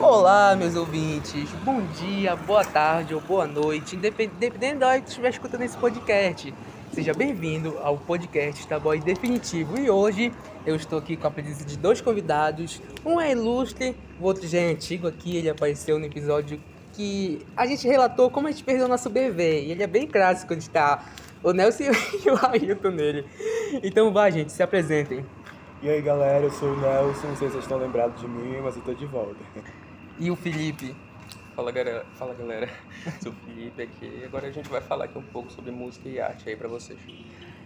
Olá, meus ouvintes. Bom dia, boa tarde ou boa noite, dependendo da hora que estiver escutando esse podcast. Seja bem-vindo ao podcast da Boy Definitivo. E hoje eu estou aqui com a presença de dois convidados. Um é ilustre, o outro já é antigo aqui. Ele apareceu no episódio que a gente relatou como a gente perdeu o nosso bebê. E ele é bem clássico de estar o Nelson e o Ailton nele. Então vai, gente, se apresentem. E aí galera, eu sou o Nelson, não sei se vocês estão lembrados de mim, mas eu tô de volta. E o Felipe? Fala galera, fala galera, sou o Felipe aqui. Agora a gente vai falar aqui um pouco sobre música e arte aí pra vocês.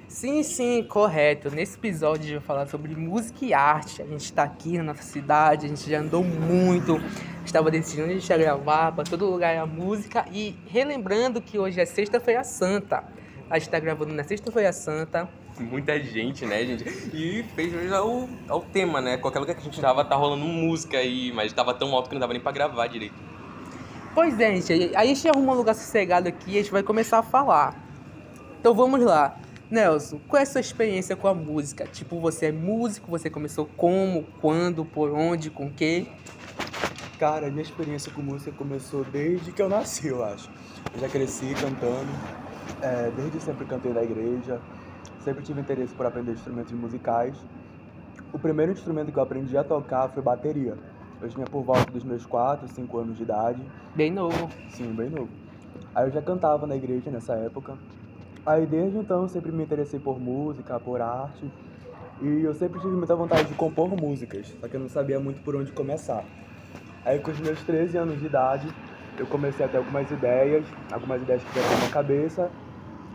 Sim, sim, correto. Nesse episódio a gente vai falar sobre música e arte. A gente está aqui na nossa cidade, a gente já andou muito, estava decidindo a gente ia gravar, para todo lugar a música. E relembrando que hoje é Sexta-feira Santa. A gente está gravando na Sexta-feira Santa muita gente, né, gente? E fez ao, ao tema, né? Qualquer lugar que a gente tava, tá rolando música aí, mas tava tão alto que não dava nem pra gravar direito. Pois é, gente. Aí a gente arruma um lugar sossegado aqui e a gente vai começar a falar. Então vamos lá. Nelson, qual é a sua experiência com a música? Tipo, você é músico, você começou como, quando, por onde, com quê? Cara, a minha experiência com música começou desde que eu nasci, eu acho. Eu já cresci cantando, é, desde sempre cantei na igreja, Sempre tive interesse por aprender instrumentos musicais. O primeiro instrumento que eu aprendi a tocar foi bateria. Eu tinha por volta dos meus 4, 5 anos de idade. Bem novo. Sim, bem novo. Aí eu já cantava na igreja nessa época. Aí desde então eu sempre me interessei por música, por arte. E eu sempre tive muita vontade de compor músicas, só que eu não sabia muito por onde começar. Aí com os meus 13 anos de idade, eu comecei a ter algumas ideias, algumas ideias que vieram na minha cabeça,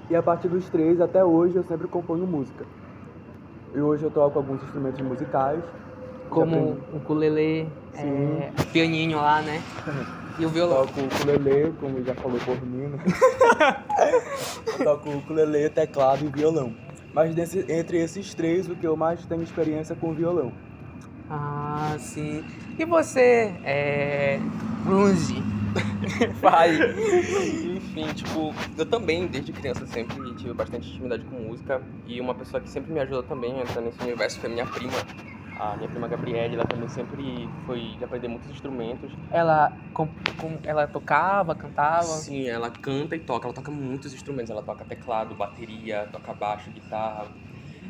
e a partir dos três até hoje eu sempre componho música. E hoje eu toco alguns instrumentos musicais. Como o ukulele, é, pianinho lá, né? E o violão. Toco o ukulele, como já falou por mim, né? eu toco o ukulele, teclado e violão. Mas desse, entre esses três, o que eu mais tenho experiência com o violão. Ah, sim. E você, é... Grunge? Fale. Enfim, tipo, eu também, desde criança, sempre tive bastante intimidade com música. E uma pessoa que sempre me ajudou também a entrar nesse universo foi minha prima. A minha prima Gabriele, ela também sempre foi de aprender muitos instrumentos. Ela, com, com, ela tocava, cantava? Sim, ela canta e toca. Ela toca muitos instrumentos. Ela toca teclado, bateria, toca baixo, guitarra.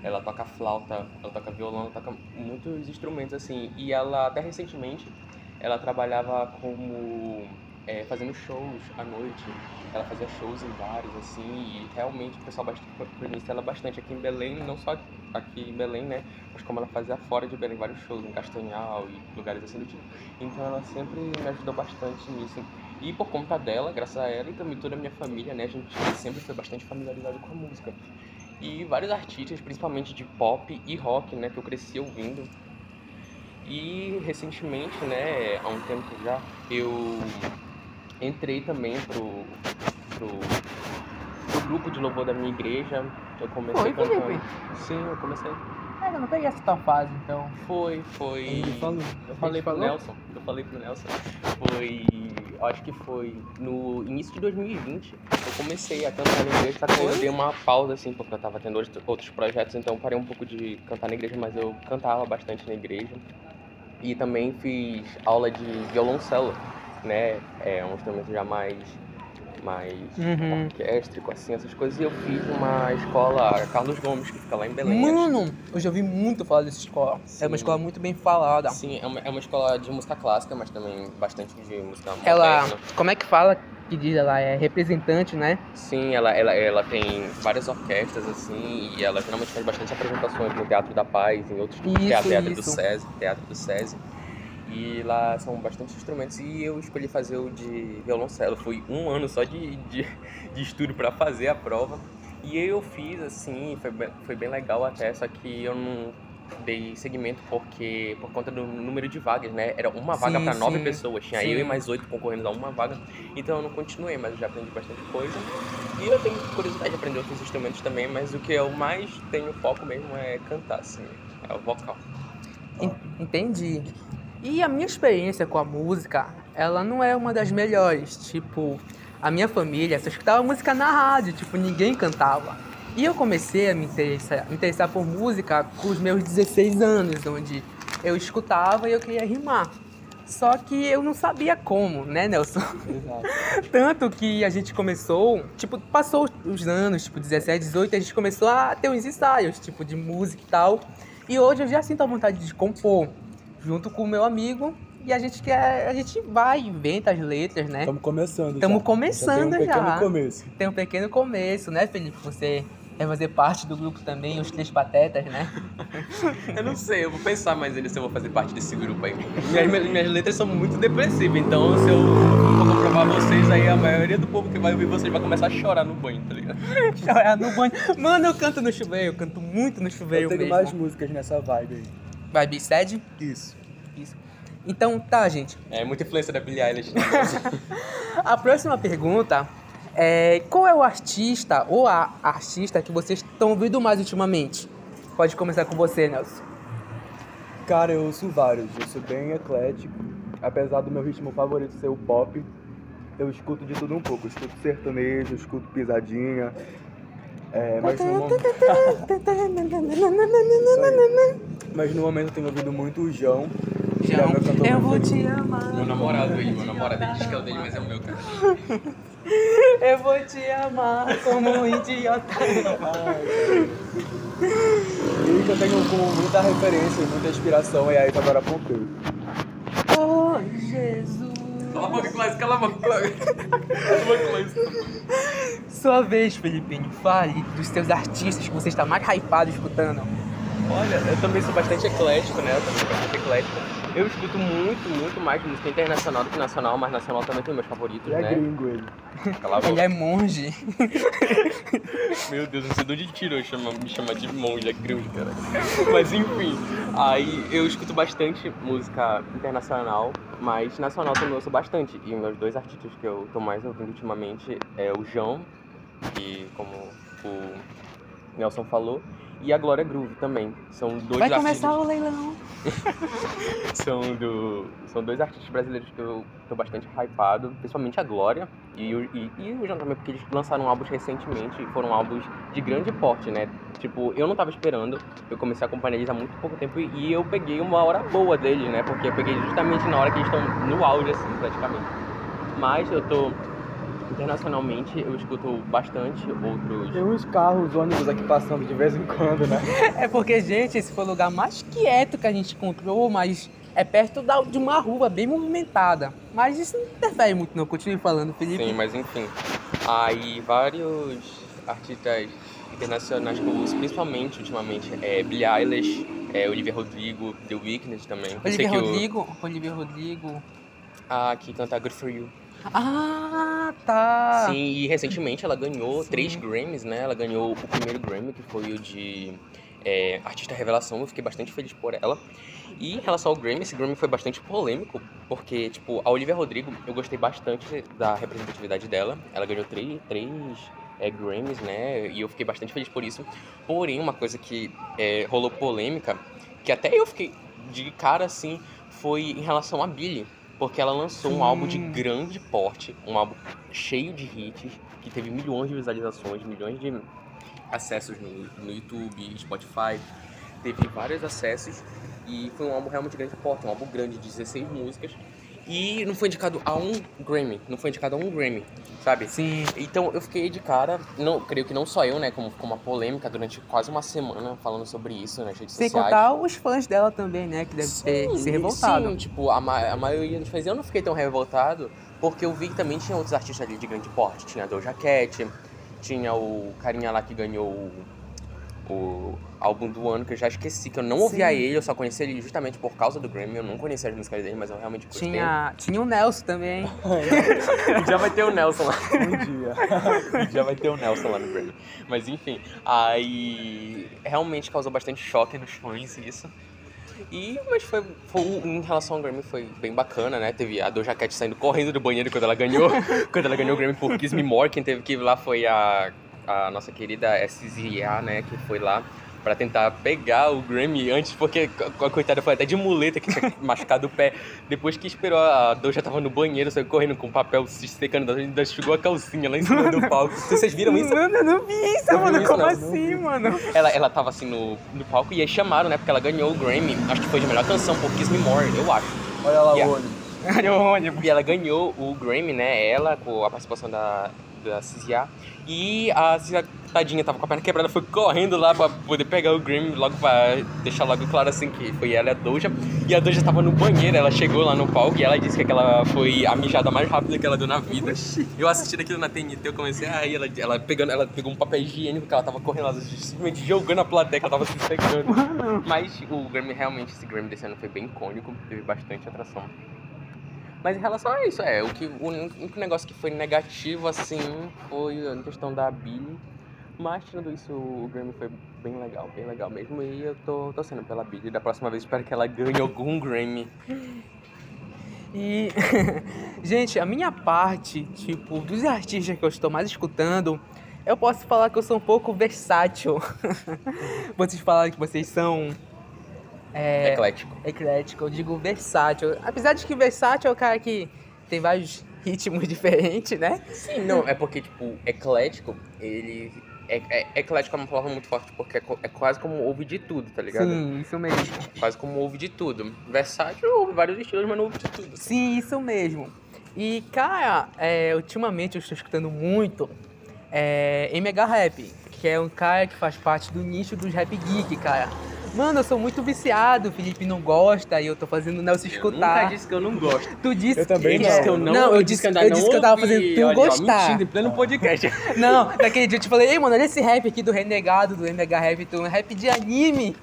Ela toca flauta, ela toca violão, ela toca muitos instrumentos assim. E ela, até recentemente, ela trabalhava como é, fazendo shows à noite. Ela fazia shows em bares, assim, e realmente o pessoal conhecia ela bastante aqui em Belém, não só aqui em Belém, né? Mas como ela fazia fora de Belém vários shows, em Castanhal e lugares assim do tipo. Então ela sempre me ajudou bastante nisso. E por conta dela, graças a ela e também toda a minha família, né? A gente sempre foi bastante familiarizado com a música. E vários artistas, principalmente de pop e rock, né? Que eu cresci ouvindo. E recentemente, né, há um tempo já, eu entrei também pro, pro, pro grupo de louvor da minha igreja. Eu comecei Foi, cantando. Felipe? Sim, eu comecei. É, eu não peguei essa tua fase, então. Foi, foi. Ele falou. Eu falei pro? Nelson. Eu falei pro Nelson. Foi. eu Acho que foi no início de 2020. Eu comecei a cantar na igreja, só que eu dei uma pausa, assim, porque eu tava tendo outros- outros projetos, então eu parei um pouco de cantar na igreja, mas eu cantava bastante na igreja. E também fiz aula de violoncelo, né? É um instrumento já mais. mais Uhum. orquéstrico, assim, essas coisas. E eu fiz uma escola Carlos Gomes, que fica lá em Belém. Mano, eu já ouvi muito falar dessa escola. É Sim. uma escola muito bem falada. Sim, é uma, é uma escola de música clássica, mas também bastante de música Ela, moderna. como é que fala que diz? Ela é representante, né? Sim, ela, ela, ela tem várias orquestras, assim, e ela geralmente faz bastante apresentações no Teatro da Paz, em outros Isso, teatro, teatro do. SESI, Teatro do SESI. E lá são bastante instrumentos e eu escolhi fazer o de violoncelo. Foi um ano só de, de, de estudo para fazer a prova. E eu fiz assim, foi bem, foi bem legal até, só que eu não dei seguimento porque por conta do número de vagas, né? Era uma vaga para nove pessoas, tinha Sim. eu e mais oito concorrendo a uma vaga. Então eu não continuei, mas eu já aprendi bastante coisa. E eu tenho curiosidade de aprender outros instrumentos também, mas o que eu mais tenho foco mesmo é cantar, assim, é o vocal. En- Entendi. E a minha experiência com a música, ela não é uma das melhores. Tipo, a minha família só escutava música na rádio, tipo, ninguém cantava. E eu comecei a me interessar, me interessar por música com os meus 16 anos, onde eu escutava e eu queria rimar. Só que eu não sabia como, né, Nelson? Exato. Tanto que a gente começou, tipo, passou os anos, tipo, 17, 18, a gente começou a ter uns ensaios, tipo, de música e tal. E hoje eu já sinto a vontade de compor, junto com o meu amigo, e a gente quer, a gente vai, inventa as letras, né? Estamos começando Estamos começando já. Tem um pequeno já. começo. Tem um pequeno começo, né, Felipe? Você vai fazer parte do grupo também, os Três Patetas, né? Eu não sei, eu vou pensar mais ainda se eu vou fazer parte desse grupo aí. Minhas, minhas letras são muito depressivas, então se eu for comprovar vocês aí, a maioria do povo que vai ouvir vocês vai começar a chorar no banho, tá ligado? Chorar no banho. Mano, eu canto no chuveiro, eu canto muito no chuveiro Eu tenho mesmo. mais músicas nessa vibe aí. Vai, Bissed? Isso. Isso. Então, tá, gente. É muita influência da Billie Eilish. A próxima pergunta é qual é o artista ou a artista que vocês estão ouvindo mais ultimamente? Pode começar com você, Nelson. Cara, eu ouço vários. Eu sou bem eclético. Apesar do meu ritmo favorito ser o pop, eu escuto de tudo um pouco. Eu escuto sertanejo, eu escuto pisadinha. É, mas, no momento, mas no momento eu tenho ouvido muito o João. que é João, meu cantor eu vou te amar. meu namorado aí, meu namorado, ele diz que é o dele, mas é o meu, cara. Eu vou te amar como um idiota. E que eu tenho como muita referência e muita inspiração é a Isadora Pompeu. Oh, Jesus. Cala a boca, Clássico, cala a boca, Clássico. Cala a boca, Clássico. Sua vez, Felipinho. Fale dos seus artistas que você está mais hypado escutando. Olha, eu também sou bastante eclético, né? Eu também sou bastante eclético. Eu escuto muito, muito mais música internacional do que nacional, mas nacional também tem meus favoritos, E é né? gringo ele. Ele é monge. Meu Deus, não sei de onde tirou chama, me chamar de monge, é grande, cara. Mas enfim, aí eu escuto bastante música internacional, mas nacional também eu ouço bastante. E meus dois artistas que eu tô mais ouvindo ultimamente é o João, que como o Nelson falou, e a Glória Groove também. São dois Vai artistas. começar o leilão. São, do, são dois artistas brasileiros que eu tô bastante hypado, principalmente a Glória e, o- e, e o João também, porque eles lançaram álbuns recentemente e foram álbuns de grande porte, né? Tipo, eu não tava esperando, eu comecei a acompanhar eles há muito pouco tempo e, eu peguei uma hora boa deles, né? Porque eu peguei justamente na hora que eles estão no auge, assim, praticamente. Mas eu tô. Internacionalmente, eu escuto bastante outros. Tem uns carros, ônibus aqui passando de vez em quando, né? É porque, gente, esse foi o lugar mais quieto que a gente encontrou, mas é perto da- de uma rua bem movimentada. Mas isso não interfere muito, não. Continue falando, Felipe. Sim, mas enfim. Aí vários artistas internacionais que eu uso, principalmente ultimamente, é Billie Eilish, é Olivia Rodrigo, The Weeknd também. Eu Olivia Rodrigo. Olivia Rodrigo. a que canta Good For You. Ah, tá. Sim, e recentemente ela ganhou Sim. três Grammys, né? Ela ganhou o primeiro Grammy, que foi o de é, Artista Revelação. Eu fiquei bastante feliz por ela. E em relação ao Grammy, esse Grammy foi bastante polêmico, porque, tipo, a Olivia Rodrigo, eu gostei bastante da representatividade dela. Ela ganhou três, três é, Grammys, né? E eu fiquei bastante feliz por isso. Porém, uma coisa que é, rolou polêmica, que até eu fiquei de cara assim, foi em relação a Billie. Porque ela lançou um álbum de grande porte, um álbum cheio de hits, que teve milhões de visualizações, milhões de acessos no, no YouTube, Spotify. Teve vários acessos e foi um álbum realmente de grande porte, um álbum grande de 16 músicas. E não foi indicado a um Grammy, não foi indicado a um Grammy, sabe? Sim. Então eu fiquei de cara, não, creio que não só eu, né, como ficou uma polêmica durante quase uma semana falando sobre isso nas redes Sem sociais. contar os fãs dela também, né? Que deve ter se revoltado. Sim, tipo, a, ma a maioria dos fãs. Eu não fiquei tão revoltado, porque eu vi que também tinha outros artistas ali de grande porte. Tinha a Doja Cat, tinha o carinha lá que ganhou o, o álbum do ano, que eu já esqueci, que eu não ouvia Sim. ele, eu só conheci ele justamente por causa do Grammy. Eu não conhecia as músicas dele, mas eu realmente gostei. Tinha, tinha o Nelson também. Já vai ter o Nelson lá. Um dia. Já vai ter o Nelson lá no Grammy. Mas enfim, aí realmente causou bastante choque nos fãs isso. E, mas foi, foi em relação ao Grammy foi bem bacana, né? Teve a Doja Cat saindo correndo do banheiro quando ela ganhou, quando ela ganhou o Grammy por Kiss Me More, quem teve que ir lá foi a, a nossa querida SZA, né, que foi lá pra tentar pegar o Grammy antes, porque a coitada foi até de muleta que tinha machucado o pé. Depois que esperou, a Doja tava no banheiro, saiu correndo com papel se secando, ainda enxugou a calcinha lá em cima do palco. Vocês viram isso? Mano, eu não vi isso, Não mano. isso, Como não? assim, mano? Ela, ela tava assim no, no palco e aí chamaram, né? Porque ela ganhou o Grammy, acho que foi de melhor canção por Kiss Me More, eu acho. Olha lá Yeah. o ônibus. Ganhou ônibus. E ela ganhou o Grammy, né? Ela, com a participação da, da Cizia. E a Cizia, tadinha, tava com a perna quebrada, foi correndo lá pra poder pegar o Grammy, logo pra deixar logo claro assim que foi ela e a Doja. E a Doja tava no banheiro, ela chegou lá no palco e ela disse que aquela foi a mijada mais rápida que ela deu na vida. Eu assisti aquilo na TNT, eu comecei a rir, ela, ela, pegando, ela pegou um papel higiênico que ela tava correndo, ela simplesmente jogando a plateia que ela tava se secando. Mas o Grammy, realmente, esse Grammy desse ano foi bem icônico, teve bastante atração. Mas em relação a isso, é, o, que, o único negócio que foi negativo, assim, foi a questão da Billy. Mas tirando isso, o Grammy foi bem legal, bem legal mesmo. E eu tô torcendo pela Billy. Da próxima vez espero que ela ganhe algum Grammy. E, gente, a minha parte, tipo, dos artistas que eu estou mais escutando, eu posso falar que eu sou um pouco versátil. vocês falaram que vocês são é, Eclético. eclético, eu digo versátil. Apesar de que versátil é o cara que tem vários ritmos diferentes, né? Sim, não, é porque, tipo, eclético, ele. É, é, eclético é uma palavra muito forte porque é, é quase como ouve de tudo, tá ligado? Sim, isso mesmo. Quase como ouve de tudo. Versátil ouve vários estilos, mas não ouve de tudo. Sim, isso mesmo. E, cara, é, ultimamente eu estou escutando muito é, MH Rap, que é um cara que faz parte do nicho dos rap geek, cara. Mano, eu sou muito viciado, o Felipe não gosta e eu tô fazendo o Nelson Eu escutar. nunca disse que eu não gosto. Tu disse Eu também que, não. é- que eu não, eu disse, eu disse que eu tava fazendo tu gostar. Mentindo, em pleno podcast. Não, daquele dia eu te falei, ei, mano, olha esse rap aqui do Renegado, do MH Rap, tu, um rap de anime.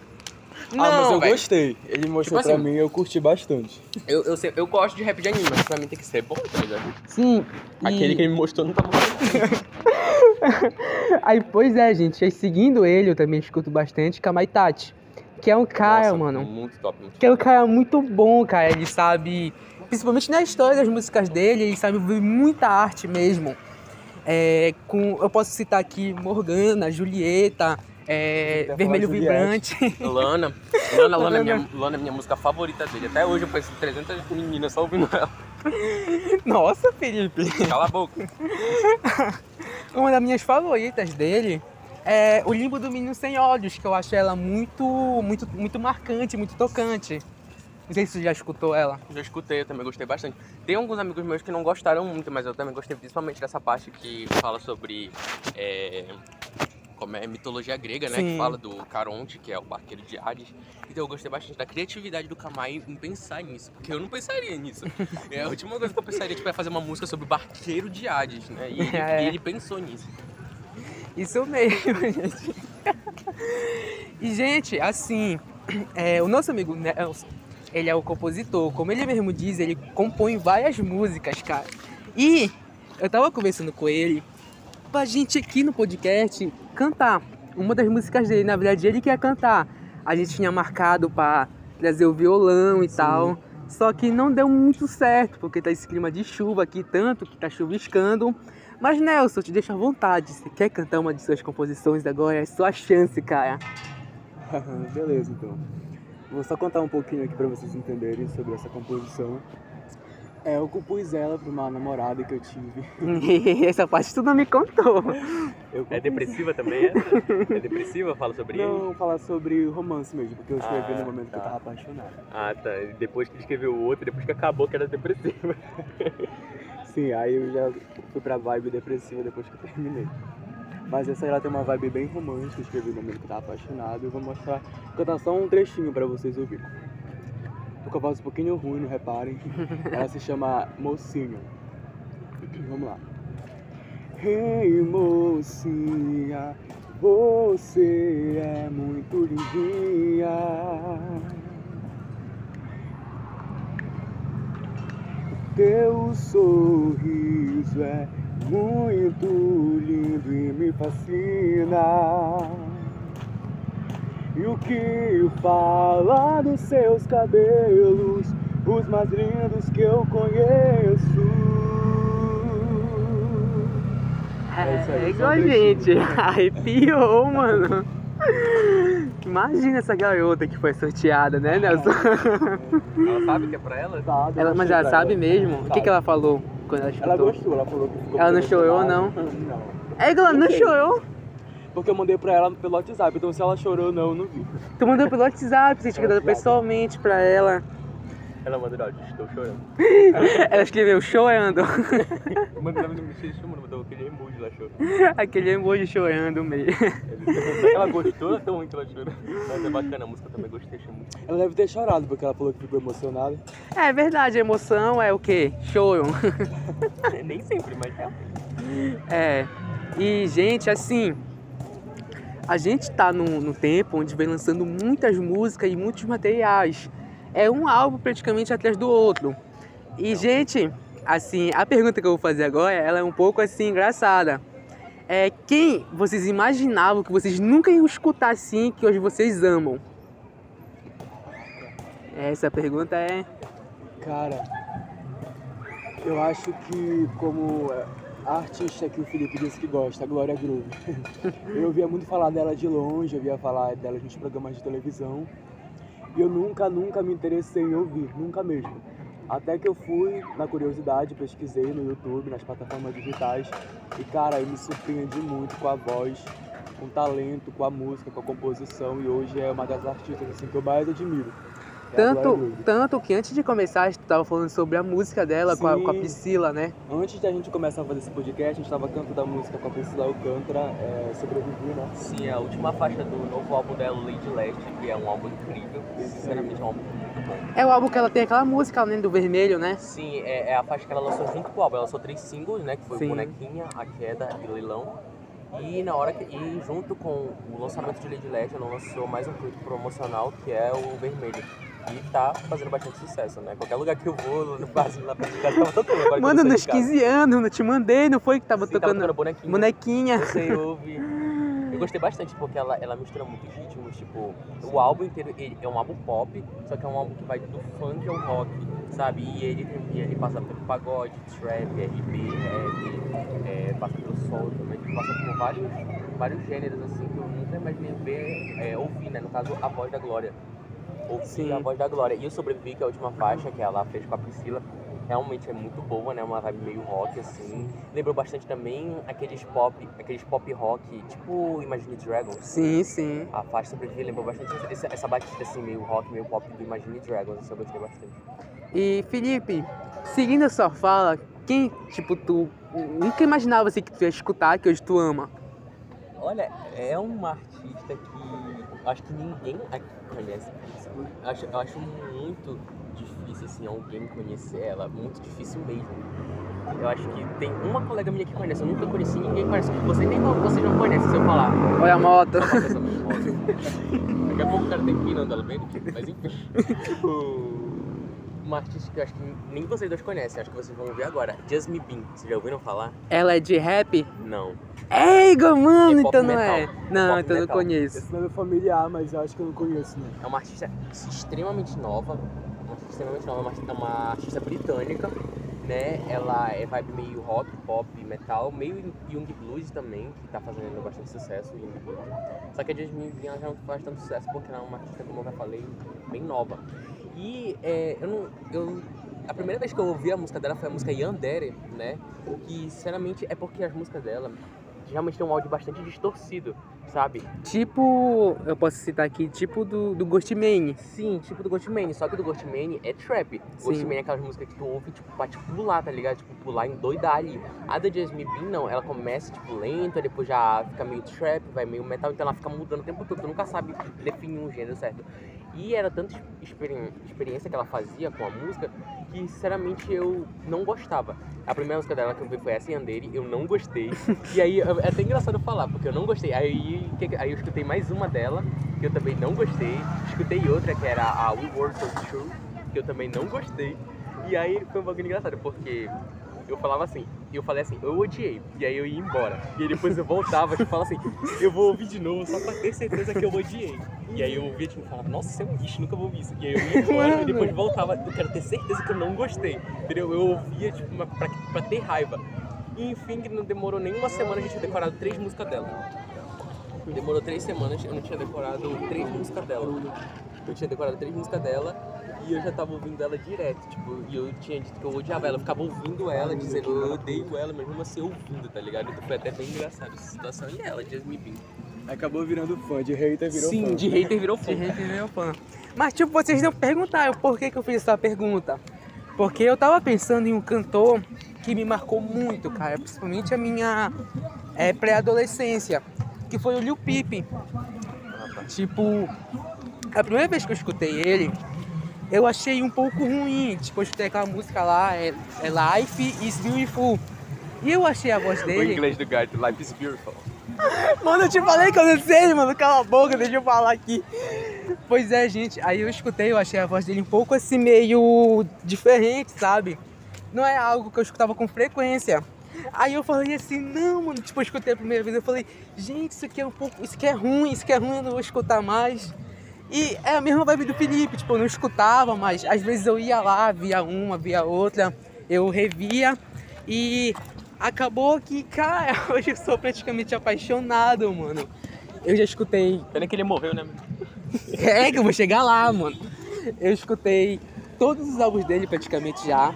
ah, mas eu velho. gostei. Ele mostrou Tipo pra assim- mim e eu curti bastante. Eu, eu, sei- eu gosto de rap de anime, mas pra mim tem que ser bom, tá ligado? Sim. e- Aquele que ele me mostrou não tá bom. Aí, pois é, gente, aí seguindo ele, eu também escuto bastante Kamaitachi, que é um cara, Nossa, mano, Muito top. Muito que é um cara muito bom, cara, ele sabe, principalmente na história das músicas dele, ele sabe muita arte mesmo. É, com, eu posso citar aqui Morgana, Julieta, é, Vermelho. Vibrante. Lana. Lana, Lana, é minha, Lana é minha música favorita dele. Até hoje eu conheço 300 meninas só ouvindo ela. Nossa, Felipe. Cala a boca. Uma das minhas favoritas dele é O Limbo do Menino Sem Olhos, que eu acho ela muito, muito, muito marcante, muito tocante. Não sei se você já escutou ela. Já escutei, eu também gostei bastante. Tem alguns amigos meus que não gostaram muito, mas eu também gostei principalmente dessa parte que fala sobre é, como é mitologia grega, né? Sim. Que fala do Caronte, que é o barqueiro de Hades. Então eu gostei bastante da criatividade do Kamai em pensar nisso, porque eu não pensaria nisso. É, a última coisa que eu pensaria tipo, é fazer uma música sobre o barqueiro de Hades, né? E ele, É. e ele pensou nisso. Isso mesmo, gente. E, gente, assim, é, o nosso amigo Nelson, ele é o compositor. Como ele mesmo diz, ele compõe várias músicas, cara. E eu tava conversando com ele pra gente aqui no podcast cantar uma das músicas dele. Na verdade, ele quer cantar. A gente tinha marcado pra trazer o violão e tal. Só que não deu muito certo, porque tá esse clima de chuva aqui, tanto que tá chuviscando. Mas Nelson, te deixa à vontade. Você quer cantar uma de suas composições agora? É sua chance, cara. Beleza, então. Vou só contar um pouquinho aqui pra vocês entenderem sobre essa composição. É, eu compus ela pra uma namorada que eu tive. Essa parte tu não me contou. Eu É depressiva também, é? É depressiva? Fala sobre Não, falar sobre romance mesmo, porque eu escrevi Ah, no momento que eu tá. tava apaixonado. Ah, tá. Depois que escreveu o outro, depois que acabou que era depressiva. Sim, aí eu já fui pra vibe depressiva depois que eu terminei. Mas essa ela tem uma vibe bem romântica, escrevi no momento que eu tava apaixonado. Eu vou mostrar, cantar só um trechinho pra vocês ouvirem. Tô com a voz um pouquinho ruim, não reparem. Ela se chama Mocinho. Vamos lá. Ei, mocinha, você é muito lindinha. Teu sorriso é muito lindo e me fascina. E o que fala dos seus cabelos, os mais lindos que eu conheço. É isso aí, É só igual a trechinho. gente. Arrepiou, mano. Imagina essa garota que foi sorteada, né, Nelson? Ela sabe que é pra ela? Sabe, Ela, mas ela sabe ela. mesmo? O que, Sabe. que ela falou quando ela escutou? Ela gostou, ela falou que ficou Ela não chorou, emocionada. Não. É que ela não chorou. Porque eu mandei pra ela pelo WhatsApp, então se ela chorou ou não, eu não vi. Tu mandou pelo WhatsApp, você tinha que dar pessoalmente pra ela. Ela mandou áudio, estou chorando. Ela escreveu chorando. Mano, ela me fez chorando, mandou aquele emoji lá chorando. Aquele emoji chorando meio. Ela gostou tão muito que ela chorou. Mas é bacana, a música eu também gostei, achei muito. Ela deve ter chorado, porque ela falou que ficou emocionada. É verdade, emoção é o quê? Choro. Nem sempre, mas realmente. É. E, gente, assim. A gente tá num, num tempo onde vem lançando muitas músicas e muitos materiais. É um álbum praticamente atrás do outro. E, gente, assim, a pergunta que eu vou fazer agora, ela é um pouco assim engraçada. É quem vocês imaginavam que vocês nunca iam escutar assim, que hoje vocês amam? Essa pergunta é. Cara, eu acho que como é, a artista que o Felipe disse que gosta, a Glória Groove. eu ouvia muito falar dela de longe, eu ouvia falar dela nos programas de televisão. E eu nunca, nunca me interessei em ouvir, nunca mesmo. Até que eu fui, na curiosidade, pesquisei no YouTube, nas plataformas digitais. E, cara, eu me surpreendi muito com a voz, com o talento, com a música, com a composição. E hoje é uma das artistas assim, que eu mais admiro. É Tanto, tanto que antes de começar, a gente tava falando sobre a música dela com a, com a. Priscila, né? Antes de a gente começar a fazer esse podcast, a gente estava cantando a música com a Priscila Alcântara, é, Sobrevivi, né? Sim, a última faixa do novo álbum dela, Lady Leste, que é um álbum incrível. Sinceramente, é um álbum muito bom. É o álbum que ela tem aquela música além do vermelho, né? Sim, é, é a faixa que ela lançou junto com o álbum. Ela lançou três singles, né? Que foi Sim. Bonequinha, A Queda e Leilão. E na hora que. E junto com o lançamento de Lady Leste, ela lançou mais um clipe promocional, que é o Vermelho. E tá fazendo bastante sucesso, né? Qualquer lugar que eu vou, no lá pra casa, tava tocando. Mano, não nos saí de casa. 15 anos, eu te mandei, não foi que tava Sim, tava tocando tocando bonequinha. bonequinha? Você ouve. Eu gostei bastante porque ela, ela mistura muitos ritmos, tipo, o álbum inteiro ele é um álbum pop, só que é um álbum que vai do funk ao rock, sabe? E ele, ele passa pelo pagode, trap, RB, rap, é, passa pelo soul também, passa por vários, vários gêneros assim que eu nunca imaginei ver, é, ouvir, né? No caso, a voz da Glória. Ouvir Sim. a voz da Glória. E eu sobrevivi, que é a última faixa que ela fez com a Priscila. Realmente é muito boa, né? Uma vibe meio rock, assim. Lembrou bastante também aqueles pop, aqueles pop rock, tipo Imagine Dragons. Sim, sim. A faixa sobreviver lembrou bastante essa, essa batida assim, meio rock, meio pop do Imagine Dragons, isso eu gostei bastante. E Felipe, seguindo a sua fala, quem, tipo, tu nunca imaginava assim que tu ia escutar, que hoje tu ama? Olha, é uma artista que acho que ninguém aqui conhece. Eu acho, acho muito difícil assim alguém conhecer ela, muito difícil mesmo. Eu acho que tem uma colega minha que conhece, eu nunca conheci ninguém que conhece. Você nem você não conhece, se eu falar. Olha a moto. Daqui a pouco o cara tem pinando ela bem mas enfim. Uma artista que eu acho que nem vocês dois conhecem, acho que vocês vão ouvir agora. Jasmine Bean, vocês já ouviram falar? Ela é de rap? Não. Eiga, mano, É então não metal. é. Não, pop então eu não metal. conheço. Esse nome é familiar, mas eu acho que eu não conheço, né? É uma artista extremamente nova, uma artista extremamente nova, mas é uma artista britânica, né? Ela é vibe meio rock, pop, metal, meio Young Blues também, que tá fazendo bastante sucesso, o Young Blues. Só que a Jasmine ela já não faz tanto sucesso porque ela é uma artista, como eu já falei, bem nova. E é, eu não. Eu, a primeira vez que eu ouvi a música dela foi a música Yandere, né? Que sinceramente é porque as músicas dela geralmente tem um áudio bastante distorcido, sabe? Tipo, eu posso citar aqui, tipo do, do Ghostman. Sim, tipo do Ghostman, só que do Ghostman é trap. Sim. Ghostman é aquelas músicas que tu ouve, tipo, pra te pular, tá ligado? Tipo, pular em doidar ali. A da Jasmine Bean, não, ela começa, tipo, lento, aí depois já fica meio trap, vai meio metal, então ela fica mudando o tempo todo, tu nunca sabe definir um gênero certo. E era tanta experi- experiência que ela fazia com a música que, sinceramente, eu não gostava. A primeira música dela que eu vi foi essa Yandere, eu não gostei. e aí, é até engraçado falar, porque eu não gostei. Aí, aí eu escutei mais uma dela, que eu também não gostei. Escutei outra, que era a We Were So True, que eu também não gostei. E aí foi um bagulho engraçado, porque eu falava assim, eu falei assim, eu odiei, e aí eu ia embora. E aí depois eu voltava, tipo, falava assim, eu vou ouvir de novo só pra ter certeza que eu odiei. E aí eu ouvia, tipo, falava, nossa, isso é um lixo, nunca vou ouvir isso. E aí eu ia embora Mano. e depois voltava, eu quero ter certeza que eu não gostei. Entendeu? Eu ouvia, tipo, pra, pra ter raiva. E enfim, não demorou nem uma semana, a gente tinha decorado três músicas dela. Demorou três semanas, eu não tinha decorado três músicas dela. Eu tinha decorado três músicas dela e eu já tava ouvindo ela direto, tipo, e eu tinha dito que eu odiava ela, eu ficava ouvindo ela, dizendo eu odeio ela, mas mesmo assim ouvindo, tá ligado? Então foi até bem engraçado essa situação. E ela, Jasmine Bean. Acabou virando fã, de hater virou fã. Sim, de hater virou fã. De gente meu fã. Mas, tipo, vocês não perguntaram por que, que eu fiz essa pergunta. Porque eu tava pensando em um cantor que me marcou muito, cara. Principalmente a minha é, pré-adolescência. Que foi o Lil Peep. Tipo, a primeira vez que eu escutei ele, eu achei um pouco ruim. Tipo, eu escutei aquela música lá, é, é Life is Beautiful. E eu achei a voz O dele. inglês do gato, Life is Beautiful. Mano, eu te falei que eu não sei, mano. Cala a boca, deixa eu falar aqui. Pois é, gente. Aí eu escutei, eu achei a voz dele um pouco assim, meio diferente, sabe? Não é algo que eu escutava com frequência. Aí eu falei assim, não, mano. Tipo, eu escutei a primeira vez, eu falei, gente, isso aqui é um pouco. Isso aqui é ruim, isso aqui é ruim, eu não vou escutar mais. E é a mesma vibe do Felipe, tipo, eu não escutava, mas às vezes eu ia lá, via uma, via outra, eu revia e acabou que, cara, hoje eu sou praticamente apaixonado, mano. Eu já escutei. Pena que ele morreu, né? É que eu vou chegar lá, mano. Eu escutei todos os álbuns dele praticamente já.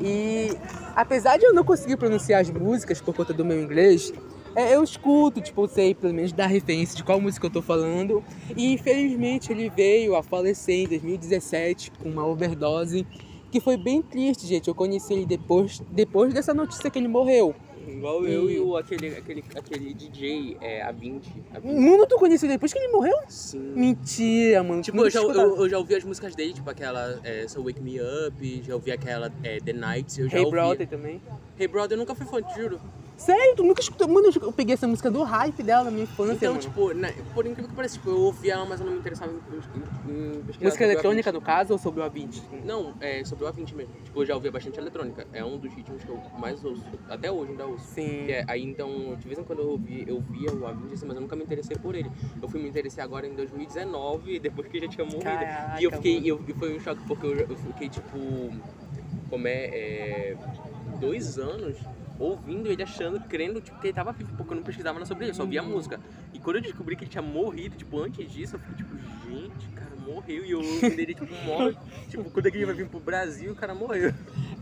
E apesar de eu não conseguir pronunciar as músicas por conta do meu inglês, é, eu escuto, tipo, eu sei pelo menos dar referência de qual música eu tô falando. E infelizmente ele veio a falecer em 2017 com uma overdose, que foi bem triste, gente. Eu conheci ele depois, depois dessa notícia que ele morreu. Igual eu e o, aquele, aquele, aquele DJ, é, a 20. A 20. Mano, tu conheceu ele depois que ele morreu? Sim. Mentira, mano. Tipo, eu já, eu, eu já ouvi as músicas dele, tipo aquela é, So Wake Me Up, já ouvi aquela é, The Nights, eu já Hey ouvi. Brother também. Hey Brother, eu nunca fui fã, te juro. Sério, tu nunca escutou? Mano, eu peguei essa música do hype dela na minha infância, Então, mano. tipo, na- por incrível que pareça, tipo, eu ouvia ela, mas eu não me interessava em, em, em Música eletrônica, A20. no caso, ou sobre o A20? Não, é sobre o A20 mesmo. Tipo, eu já ouvia bastante eletrônica. É um dos ritmos que eu mais ouço. Até hoje ainda ouço. Sim. Que é- aí então, de vez em quando eu ouvia, eu via o A20, assim, mas eu nunca me interessei por ele. Eu fui me interessar agora em 2019, depois que já tinha morrido. Caraca, e eu fiquei, eu, e foi um choque, porque eu, eu fiquei tipo. Como é, é. Dois anos ouvindo ele, achando, crendo, tipo, que ele tava vivo, porque eu não pesquisava nada sobre ele, eu só via a música. E quando eu descobri que ele tinha morrido, tipo, antes disso, eu fiquei tipo, gente, o cara morreu. E eu ouvindo ele, tipo, morre. tipo, quando é que ele vai vir pro Brasil, o cara morreu.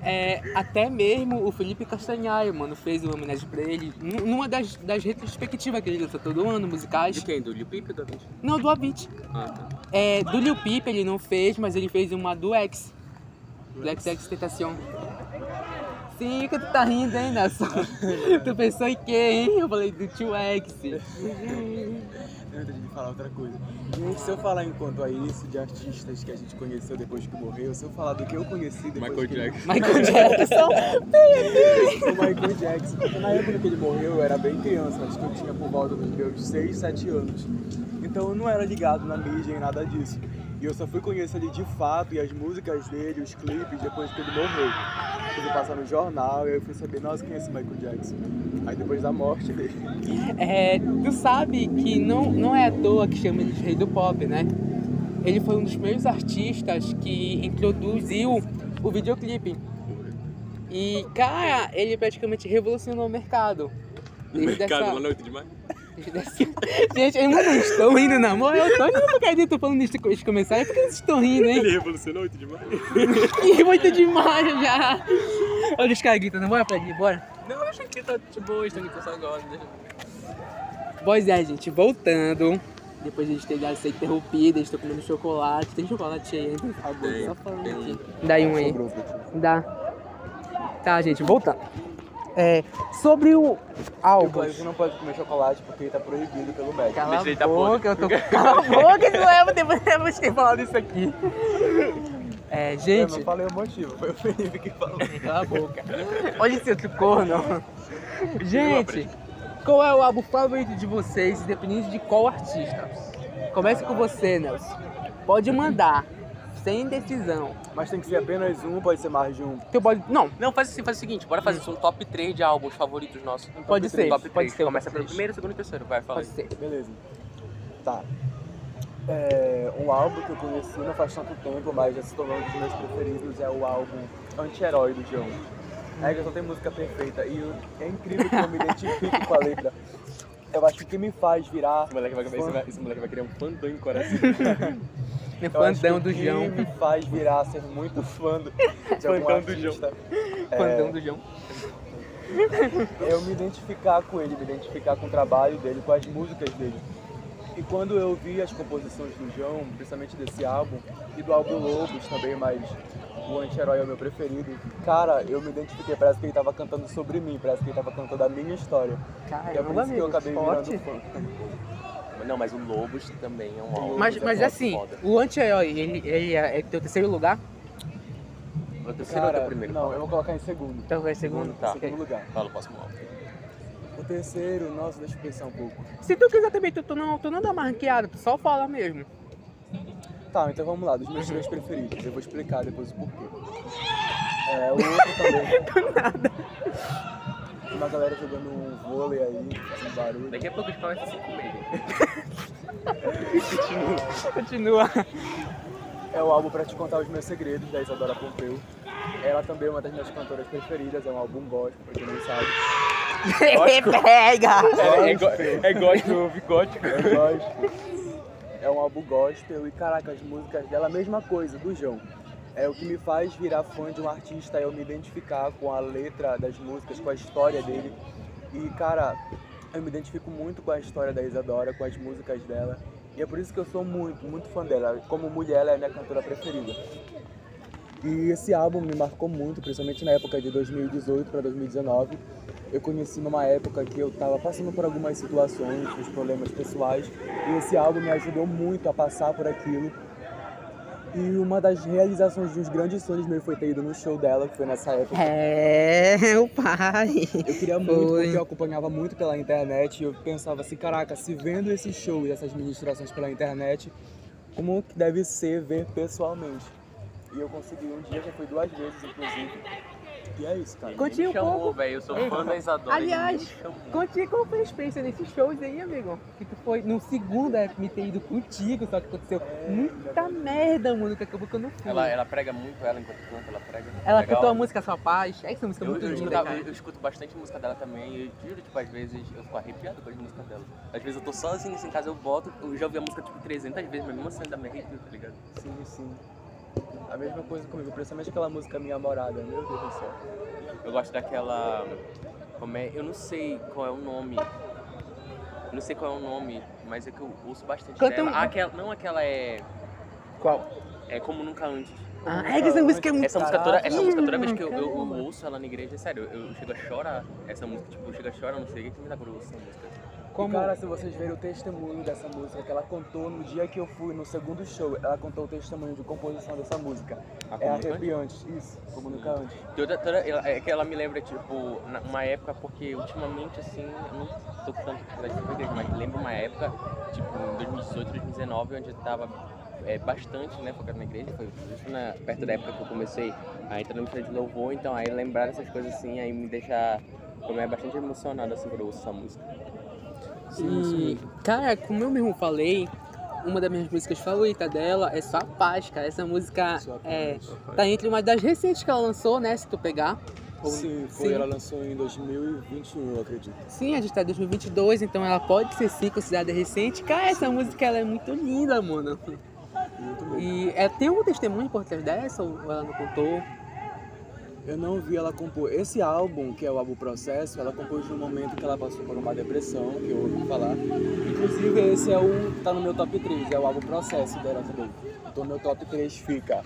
É, até mesmo o Felipe Castanhaio, mano, fez uma homenagem pra ele nu- numa das, das retrospectivas que ele lança todo ano, musicais. De quem? Do Lil Peep ou do A20? Não, do A20. Ah, tá. É, do Lil Peep ele não fez, mas ele fez uma do X. Do XX Tentacion. Sim, que tu tá rindo, hein, Nelson? tu pensou em quê, hein? Eu falei do tio X. Antes de falar outra coisa. Gente, se eu falar enquanto a isso de artistas que a gente conheceu depois que morreu, se eu falar do que eu conheci depois Michael que Jackson. Michael Jackson. o Michael Jackson, porque na época que ele morreu eu era bem criança, acho que eu tinha por volta dos meus 6, 7 anos. Então eu não era ligado na mídia em nada disso. E eu só fui conhecer ele de fato e as músicas dele, os clipes, depois que ele morreu. Eu fui passar no jornal e aí eu fui saber, nossa, quem é esse Michael Jackson? Aí depois da morte dele. É, tu sabe que não, não é à toa que chama ele de rei do pop, né? Ele foi um dos primeiros artistas que introduziu o videoclipe. E, cara, ele praticamente revolucionou o mercado. Desde Mercado, essa- uma noite demais. Gente, eles não estão rindo, não. amor. Eu tô rindo porque eu tô falando isso eles começaram. Por que vocês estão rindo, hein? Ele revolucionou muito demais. Ih, muito demais já. Olha os caras gritando, bora ali, bora. Não, eu achei que tá de boa, estão aqui só agora. Pois é, gente, voltando. Depois de a gente ter dado essa interrompida, a gente tá comendo chocolate. Tem chocolate aí, hein? Por favor, Tem, só falando aqui. Dá aí um aí. Dá. Tá, gente, voltando. É, sobre o álbum. Você não pode comer chocolate porque tá proibido pelo médico. Cala Deixa a ele tá boca, eu tô... Cala a boca, não é, depois depois ter falado isso aqui. É, Eu gente... não falei o motivo, foi o Felipe que falou. Cala a boca. Olha esse outro corno. Gente, qual é o álbum favorito de vocês, independente de qual artista? Comece com você, Nelson. Pode mandar, sem decisão. Mas tem que ser apenas um, pode ser mais de um. Tu pode. Não, Não, faz assim, faz o seguinte, bora fazer isso, um top 3 de álbuns favoritos nossos. Um Pode top três, ser, top pode 3. ser o Começa pelo primeiro, segundo e terceiro, vai, fala pode aí. ser. Beleza. Tá. É, um álbum que eu conheci não faz tanto tempo, mas já se tornou um dos meus preferidos, é o álbum Anti-Herói do João. É que só tem música perfeita e eu- é incrível que eu me identifique com a letra. Eu acho que o que me faz virar. Esse moleque vai, esse esse moleque vai criar um fandom em coração. Que fandão o do que João. me faz virar ser muito fã do, de algum do João. artista. Fandão do João. eu me identificar com ele, me identificar com o trabalho dele, com as músicas dele. E quando eu vi as composições do João, principalmente desse álbum, e do álbum Lobos também, mas o Anti-Herói é o meu preferido, cara, eu me identifiquei, parece que ele tava cantando sobre mim, parece que ele tava cantando a minha história. E é por Caramba, isso que eu acabei forte. virando fã. Não, mas o Lobos também é um álbum. Mas, é mas foda, assim, foda. o anti-herói, ele, ele é, é teu terceiro lugar? O terceiro ou Cara, teu primeiro? não, eu vou colocar em segundo. Então vai segundo? Tá. Segundo lugar. Fala o próximo álbum. O terceiro, nossa, deixa eu pensar um pouco. Se tu quiser também, tu, tu, não, tu não dá uma ranqueada, tu só fala mesmo. Tá, então vamos lá, dos meus três preferidos. Eu vou explicar depois o porquê. É, o outro também. Nada. Tem uma galera jogando um vôlei aí, fazendo barulho. Daqui a pouco eles começam a se comer. Continua. É o álbum Pra Te Contar os Meus Segredos, da Isadora Pompeu. Ela também é uma das minhas cantoras preferidas, é um álbum gospel, pra quem não sabe. Pega! É, é, go- é gospel, gótico. É gospel. É um álbum gospel e, caraca, as músicas dela, a mesma coisa, do João. É o que me faz virar fã de um artista, é eu me identificar com a letra das músicas, com a história dele. E, cara, eu me identifico muito com a história da Isadora, com as músicas dela. E é por isso que eu sou muito, muito fã dela. Como mulher, ela é a minha cantora preferida. E esse álbum me marcou muito, principalmente na época de 2018 para 2019. Eu conheci numa época que eu estava passando por algumas situações, uns problemas pessoais, e esse álbum me ajudou muito a passar por aquilo. E uma das realizações de uns grandes sonhos meus foi ter ido no show dela, que foi nessa época. É, o pai. Eu queria muito, Foi. porque eu acompanhava muito pela internet e eu pensava assim, caraca, se vendo esse show e essas ministrações pela internet, como que deve ser ver pessoalmente? E eu consegui um dia, já fui duas vezes, inclusive. E é isso, cara. Conte um me chamou, pouco. velho. Eu sou fã da Isadora. aliás. Conte como foi a experiência nesses shows aí, amigo. Que tu foi no segundo é me ter ido contigo, só que aconteceu muita merda, mano, que acabou que eu não fui. Ela, ela prega muito, ela enquanto canta, ela prega. Ela Legal. cantou a música Sua Paz. É essa música é Eu, muito eu, linda, eu- eu escuto bastante música dela também e eu juro, tipo, às vezes eu fico arrepiado com as músicas dela. Às vezes eu tô sozinho assim, em casa, eu boto, eu já ouvi a música tipo 300 vezes, mas mesmo assim ainda me arrepio, tá ligado? Sim, sim. A mesma coisa comigo, principalmente aquela música Minha Morada, meu Deus do céu. Eu gosto daquela. Como é? Eu não sei qual é o nome. Eu não sei qual é o nome, mas é que eu ouço bastante Canta dela. um- Ah, aquela, não, aquela é. Qual? É como nunca antes. Ah, é que essa música é muito Essa música toda, essa música toda vez que eu, eu- eu ouço ela na igreja, é sério, eu, eu chego a chorar. Essa música, tipo, eu chego a chorar, não sei o que me dá quando eu ouço essa música. Como... Cara, se vocês verem o testemunho dessa música que ela contou no dia que eu fui no segundo show, ela contou o testemunho de composição dessa música. Ah, é arrepiante, isso, como nunca antes. Toda, toda, é que ela me lembra, tipo, uma época, porque ultimamente, assim, eu não tô tanto igreja, mas lembro uma época, tipo, em 2018, 2019, onde eu tava é, bastante, né, focado na igreja, foi justo na, perto da época que eu comecei a entrar no ministério de louvor, então aí lembrar dessas coisas assim, aí me deixa, como é bastante emocionado, assim, quando eu ouço essa música. E, cara, como eu mesmo falei, uma das minhas músicas favoritas dela é Sua Paz, cara. Essa música Sua é, Paz. tá entre uma das recentes que ela lançou, né? Se tu pegar. Ou- Sim, foi, sim. ela lançou em 2021, eu acredito. Sim, a gente tá em 2022, então ela pode ser sim considerada recente. Cara, essa música ela é muito linda, mano. Muito. E é, tem algum testemunho por trás dessa ou ela não contou? Eu não vi ela compor. Esse álbum, que é o álbum Processo, ela compôs no momento que ela passou por uma depressão, que eu ouvi falar. Inclusive, esse é o tá no meu top 3, é o álbum Processo dela também. Então, meu top 3 fica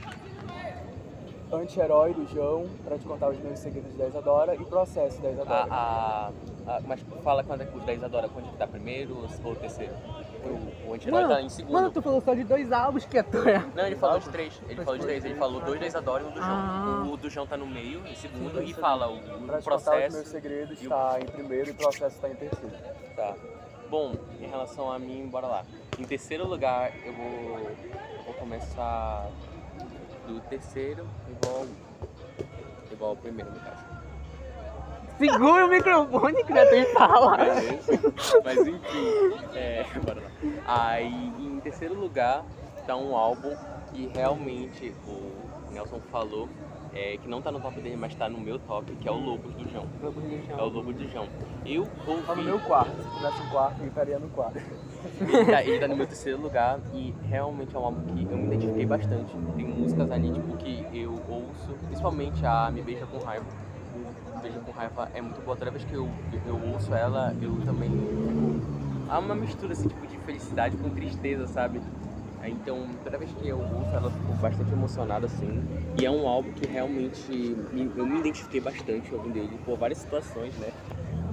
Anti-Herói do João, pra te contar os meus segredos da Isadora, e Processo da Isadora. A, a, a- mas fala quando é que o da Isadora, quando que tá primeiro ou terceiro? O, o Anti-Herói Mano, tá em segundo. Mano, tu falou só de dois álbuns que é tua. Não, ele falou de três. Ele falou de três. Ele falou dois da Isadora e um do João. Ah. O do João tá no meio, em segundo, Sim, e fala o, Pra o os meus processo. segredos e o- tá em primeiro e Processo tá em terceiro. Tá. Bom, em relação a mim, bora lá. Em terceiro lugar, eu vou, eu vou começar do terceiro igual, igual ao primeiro, no caso. Segura o microfone que já tem fala. Mas enfim, é, bora lá. Aí, em terceiro lugar, tá um álbum que realmente o Nelson falou é, que não tá no top dele, mas tá no meu top, que é o Lobos do João. É o Lobo do João. Eu ouvi. Tá no meu quarto. Se começa um quarto, eu estaria no quarto. Ele tá, ele tá no meu terceiro lugar e realmente é um álbum que eu me identifiquei bastante. Tem músicas ali, tipo, que eu ouço, principalmente a Me Beija com Raiva. Beija com Raiva é muito boa. Toda vez que eu, eu ouço ela, eu também fico... Há uma mistura, assim, tipo, de felicidade com tristeza, sabe? Então, toda vez que eu ouço, ela fico bastante emocionada, assim. E é um álbum que realmente me- eu me identifiquei bastante ouvindo ele por várias situações, né?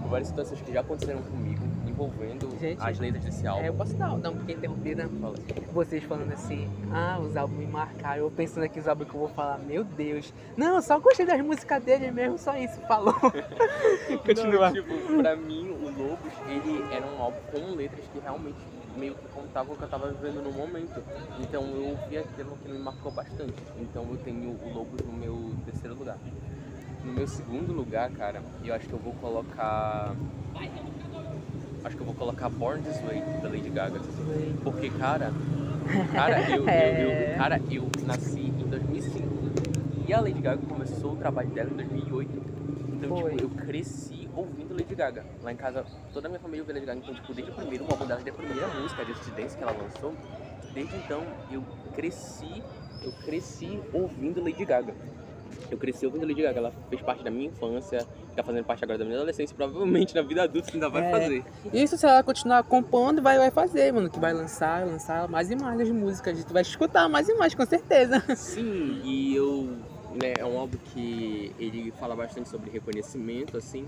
Por várias situações que já aconteceram comigo, envolvendo Gente, as letras desse álbum. É, eu posso dar, dar um pequeno interrompida? Fala. Vocês falando assim, ah, os álbuns me marcaram. Eu pensando aqui os álbuns que eu vou falar, meu Deus. Não, eu só gostei das músicas dele mesmo, só isso, falou. Não, tipo, pra mim, o Lobos, ele era um álbum com letras que realmente meio que contavam o que eu tava vivendo no momento. Então eu ouvi aquilo que me marcou bastante. Então eu tenho o Lobos no meu terceiro lugar. No meu segundo lugar, cara, eu acho que eu vou colocar. Acho que eu vou colocar Born This Way, da Lady Gaga. Porque, cara, cara, eu, eu, É. eu, cara, eu nasci em 2005. E a Lady Gaga começou o trabalho dela em 2008. Então, Foi. tipo, eu cresci ouvindo Lady Gaga. Lá em casa, toda a minha família ouve Lady Gaga. Então, tipo, desde o primeiro álbum dela, desde a primeira música, Just Dance, que ela lançou, desde então, eu cresci, eu cresci ouvindo Lady Gaga. Eu cresci ouvindo Lady Gaga, ela fez parte da minha infância, tá fazendo parte agora da minha adolescência, provavelmente na vida adulta ainda vai É. fazer. Isso se ela continuar compondo, vai, vai fazer, mano. Que vai lançar, lançar mais e mais as músicas. Tu vai escutar mais e mais, com certeza. Sim, e eu. Né, é um álbum que ele fala bastante sobre reconhecimento, assim.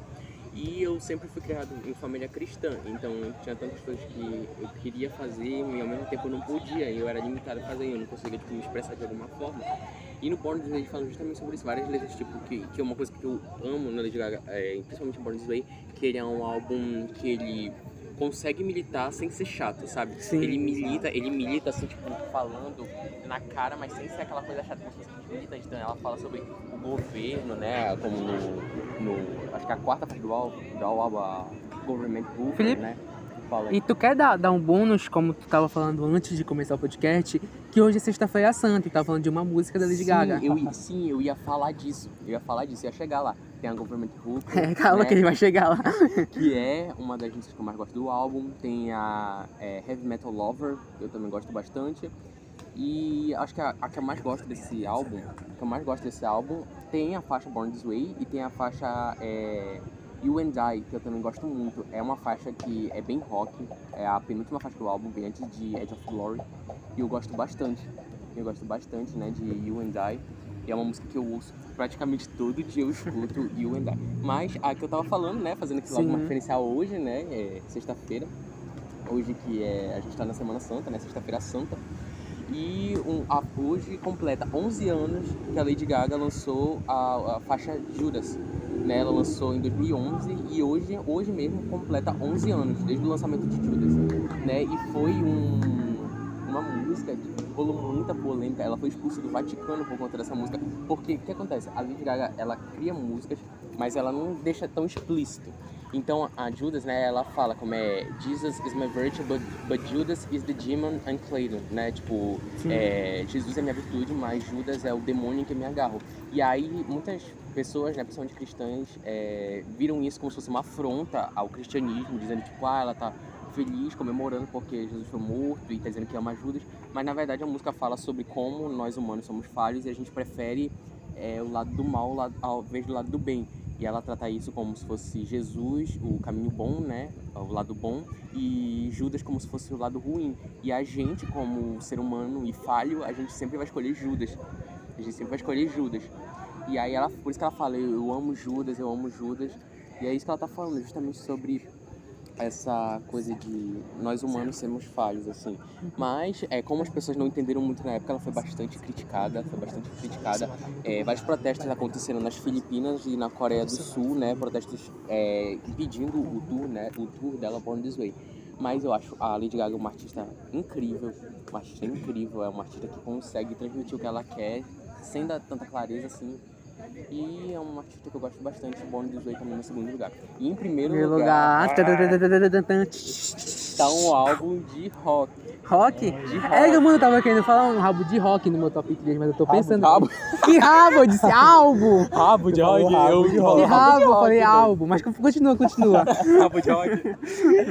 E eu sempre fui criado em família cristã, então tinha tantas coisas que eu queria fazer e ao mesmo tempo eu não podia, e eu era limitado a fazer, eu não conseguia tipo, me expressar de alguma forma. E no Born This Way fala justamente sobre isso, várias letras, tipo, que, que é uma coisa que eu amo na Lady Gaga, é, principalmente em Born This Way, que ele é um álbum que ele consegue militar sem ser chato, sabe? Sim. Ele milita, ele milita assim, tipo, falando na cara, mas sem ser aquela coisa chata, fosse militante. Então ela fala sobre o governo, né? Como no. no acho que a quarta parte do álbum, a Government Movement, Felipe? né? E tu quer dar, dar um bônus, como tu tava falando antes de começar o podcast, que hoje é sexta-feira santa e tá falando de uma música da Lady sim, Gaga. Eu, sim, eu ia falar disso. Eu ia falar disso, ia chegar lá. Tem a Government Hook, É, calma né, que ele vai chegar lá. que é uma das músicas que eu mais gosto do álbum. Tem a é, Heavy Metal Lover, que eu também gosto bastante. E acho que a, a que eu mais gosto desse álbum, que eu mais gosto desse álbum, tem a faixa Born This Way e tem a faixa é, You and I, que eu também gosto muito. É uma faixa que é bem rock, é a penúltima faixa do álbum, bem antes de Edge of Glory. E eu gosto bastante. Eu gosto bastante, né, de You and I. E é uma música que eu ouço praticamente todo dia eu escuto You and I. Mas a que eu tava falando, né, fazendo aqui logo uma referencial hoje, né, é sexta-feira. Hoje que é, a gente tá na Semana Santa, né, sexta-feira santa. E um, a, hoje completa 11 anos que a Lady Gaga lançou a, a faixa Judas. Né? Ela lançou em 2011 e hoje, hoje mesmo completa 11 anos, desde o lançamento de Judas. Né? E foi um, uma música que rolou muita polêmica. Ela foi expulsa do Vaticano por conta dessa música. Porque o que acontece? A Lady Gaga ela cria músicas, mas ela não deixa tão explícito. Então a Judas, né, ela fala como é Jesus is my virtue, but, but Judas is the demon I'm Clayton, né? Tipo, é, Jesus é minha virtude, mas Judas é o demônio em que me agarro. E aí muitas pessoas, né, principalmente cristãs, é, viram isso como se fosse uma afronta ao cristianismo, dizendo tipo, ah, ela tá feliz, comemorando porque Jesus foi morto e tá dizendo que ama Judas. Mas na verdade a música fala sobre como nós humanos somos falhos e a gente prefere é, o lado do mal ao invés do lado do bem. E ela trata isso como se fosse Jesus, o caminho bom, né? O lado bom, e Judas como se fosse o lado ruim. E a gente, como ser humano e falho, a gente sempre vai escolher Judas. A gente sempre vai escolher Judas. E aí ela, por isso que ela fala, eu, amo Judas, eu amo Judas. E é isso que ela tá falando, justamente sobre essa coisa de nós humanos sermos falhos, assim. Mas, é, como as pessoas não entenderam muito na época, ela foi bastante criticada, foi bastante criticada. É, vários protestos aconteceram nas Filipinas e na Coreia do Sul, né? Protestos é, impedindo o tour, né? O tour dela Born This Way. Mas eu acho a Lady Gaga uma artista incrível, uma artista incrível, é uma artista que consegue transmitir o que ela quer sem dar tanta clareza, assim. E é uma artista que eu gosto bastante, Born This Way também no segundo lugar. E em primeiro, lugar, lugar. tadadadadadadadã. tá um álbum de rock. Rock? De rock. É, mano, eu tava querendo falar um rabo de rock no meu top 3, mas eu tô Rabo- pensando. rabo. Que rabo? Eu disse álbum! Rabo de rock, eu- Que Rabo de rabo? Eu rock, falei álbum, mas continua, continua. Rabo de rock.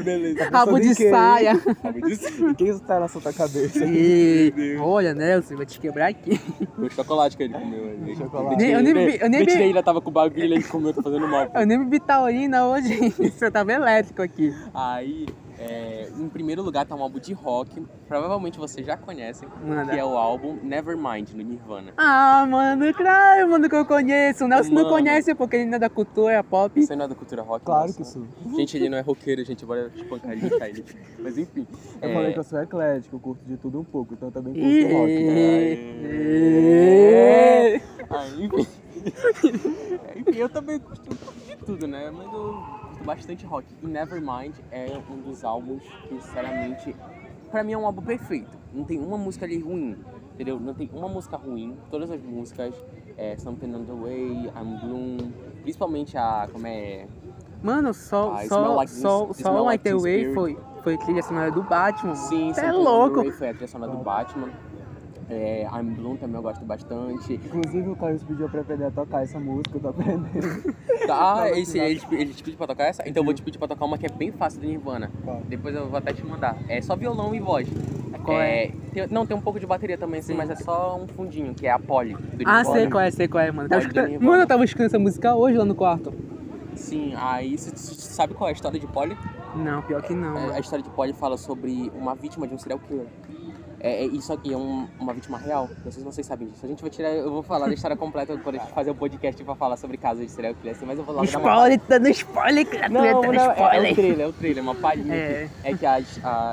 Beleza. Rabo de saia. Rabo de E quem isso tá na sua cabeça? E... Olha, Nelson, vai te quebrar aqui. O chocolate que ele comeu. Chocolate. Nem- eu nem bebi- eu nem bebi- ainda tava com o bagulho ele comeu, tá fazendo mal. Eu nem bebi taurina hoje, eu tava elétrico aqui. Aí, É, em primeiro lugar tá um álbum de rock, provavelmente vocês já conhecem, Manda. que é o álbum Nevermind, do Nirvana. Ah, mano, claro, mano, que eu conheço. O Nelson não Mano. conhece porque ele não é da cultura pop. Você não é da cultura rock? Claro Nelson? que sou. Gente, ele não é roqueiro, gente, bora espancar ele, deixar ele. Mas enfim. Eu é, falei que eu sou eclético, eu curto de tudo um pouco, então eu também curto rock. Ih, Ah, enfim. Eu também gosto de tudo, né? Mas eu gosto bastante rock. E Nevermind é um dos álbuns que, sinceramente, pra mim é um álbum perfeito. Não tem uma música ali ruim, entendeu? Não tem uma música ruim. Todas as músicas, é, Something on the Way, I'm Bloom, principalmente a, como é... Mano, só, Ah, só, Smell Like só, Teen- só Like Like the Way Spirit. foi, foi trilha sonora do Batman. Sim, Cê é louco. Foi a trilha sonora do Batman. É, I'm Bloom também eu gosto bastante. Inclusive o Carlos pediu pra aprender a tocar essa música, eu tô aprendendo. Ah, Tava esse, ele, te- ele te pediu pra tocar essa? Então eu vou te pedir pra tocar uma que é bem fácil do Nirvana. Qual? Depois eu vou até te mandar. É só violão e voz. Qual é? tem- não, tem um pouco de bateria também, sim, Sim. mas é só um fundinho, que é a Polly. do Ah, sei qual é, sei qual é, mano. Tava escutando- Nirvana. Mano, eu tava escutando essa música hoje lá no quarto. Sim, aí você sabe qual é a história de Polly? Não, pior que não. É, a história de Polly fala sobre uma vítima de um serial killer. É, é- isso aqui é um- uma vítima real. Não sei se vocês sabem disso. A gente vai tirar, eu vou falar da história completa quando a gente fazer um podcast pra falar sobre casos de serial killer, assim, mas eu vou lá dar uma Spoiler, tá dando spoiler, criatura, Não, tá não, dando é, é o spoiler. trailer, é o trailer, uma palhinha. É. aqui. É que a,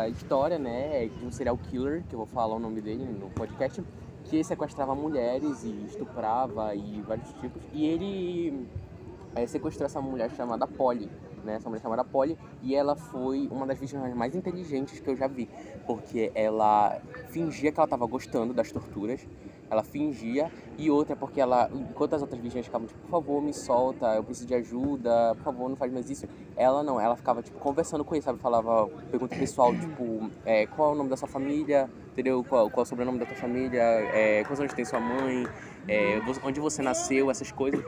a história, né, é de um serial killer, que eu vou falar o nome dele no podcast, que sequestrava mulheres e estuprava e vários tipos. E ele é, sequestrou essa mulher chamada Polly, né, essa mulher chamada Polly, e ela foi uma das vítimas mais inteligentes que eu já vi, porque ela fingia que ela estava gostando das torturas, ela fingia, e outra porque ela, enquanto as outras vítimas ficavam tipo, por favor, me solta, eu preciso de ajuda, por favor, não faz mais isso. Ela não, ela ficava tipo conversando com ele, sabe? Falava pergunta pessoal, tipo, é, qual é o nome da sua família, entendeu? Qual, qual é o sobrenome da tua família, é, quantos anos tem sua mãe, é, onde você nasceu, essas coisas.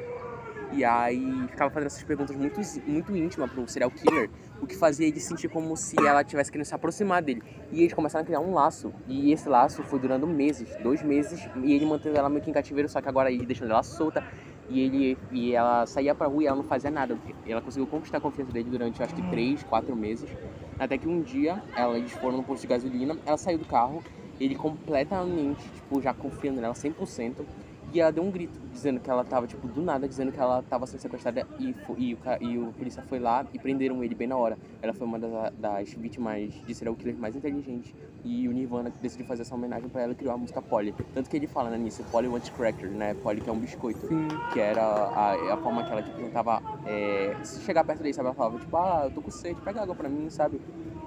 E aí ficava fazendo essas perguntas muito, muito íntimas um serial killer, o que fazia ele sentir como se ela tivesse querendo se aproximar dele. E eles começaram a criar um laço. E esse laço foi durando meses, dois meses, e ele mantendo ela meio que em cativeiro, só que agora ele deixando ela solta. E ele e ela saía pra rua e ela não fazia nada. Ela conseguiu conquistar a confiança dele durante acho que três, quatro meses. Até que um dia ela, eles foram no posto de gasolina, ela saiu do carro, ele completamente, tipo, já confiando nela 100%. E ela deu um grito, dizendo que ela tava, tipo, do nada, dizendo que ela tava sendo sequestrada e, fo- e, o, e o polícia foi lá e prenderam ele bem na hora. Ela foi uma das, das vítimas de serial killer mais inteligentes. E o Nirvana decidiu fazer essa homenagem pra ela e criou a música Polly. Tanto que ele fala né, nisso, Polly wants cracker, né? Polly que é um biscoito. Sim. Que era a, a forma que ela tipo, tentava é, se chegar perto dele, sabe? Ela falava, tipo, ah, eu tô com sede, pega água pra mim, sabe?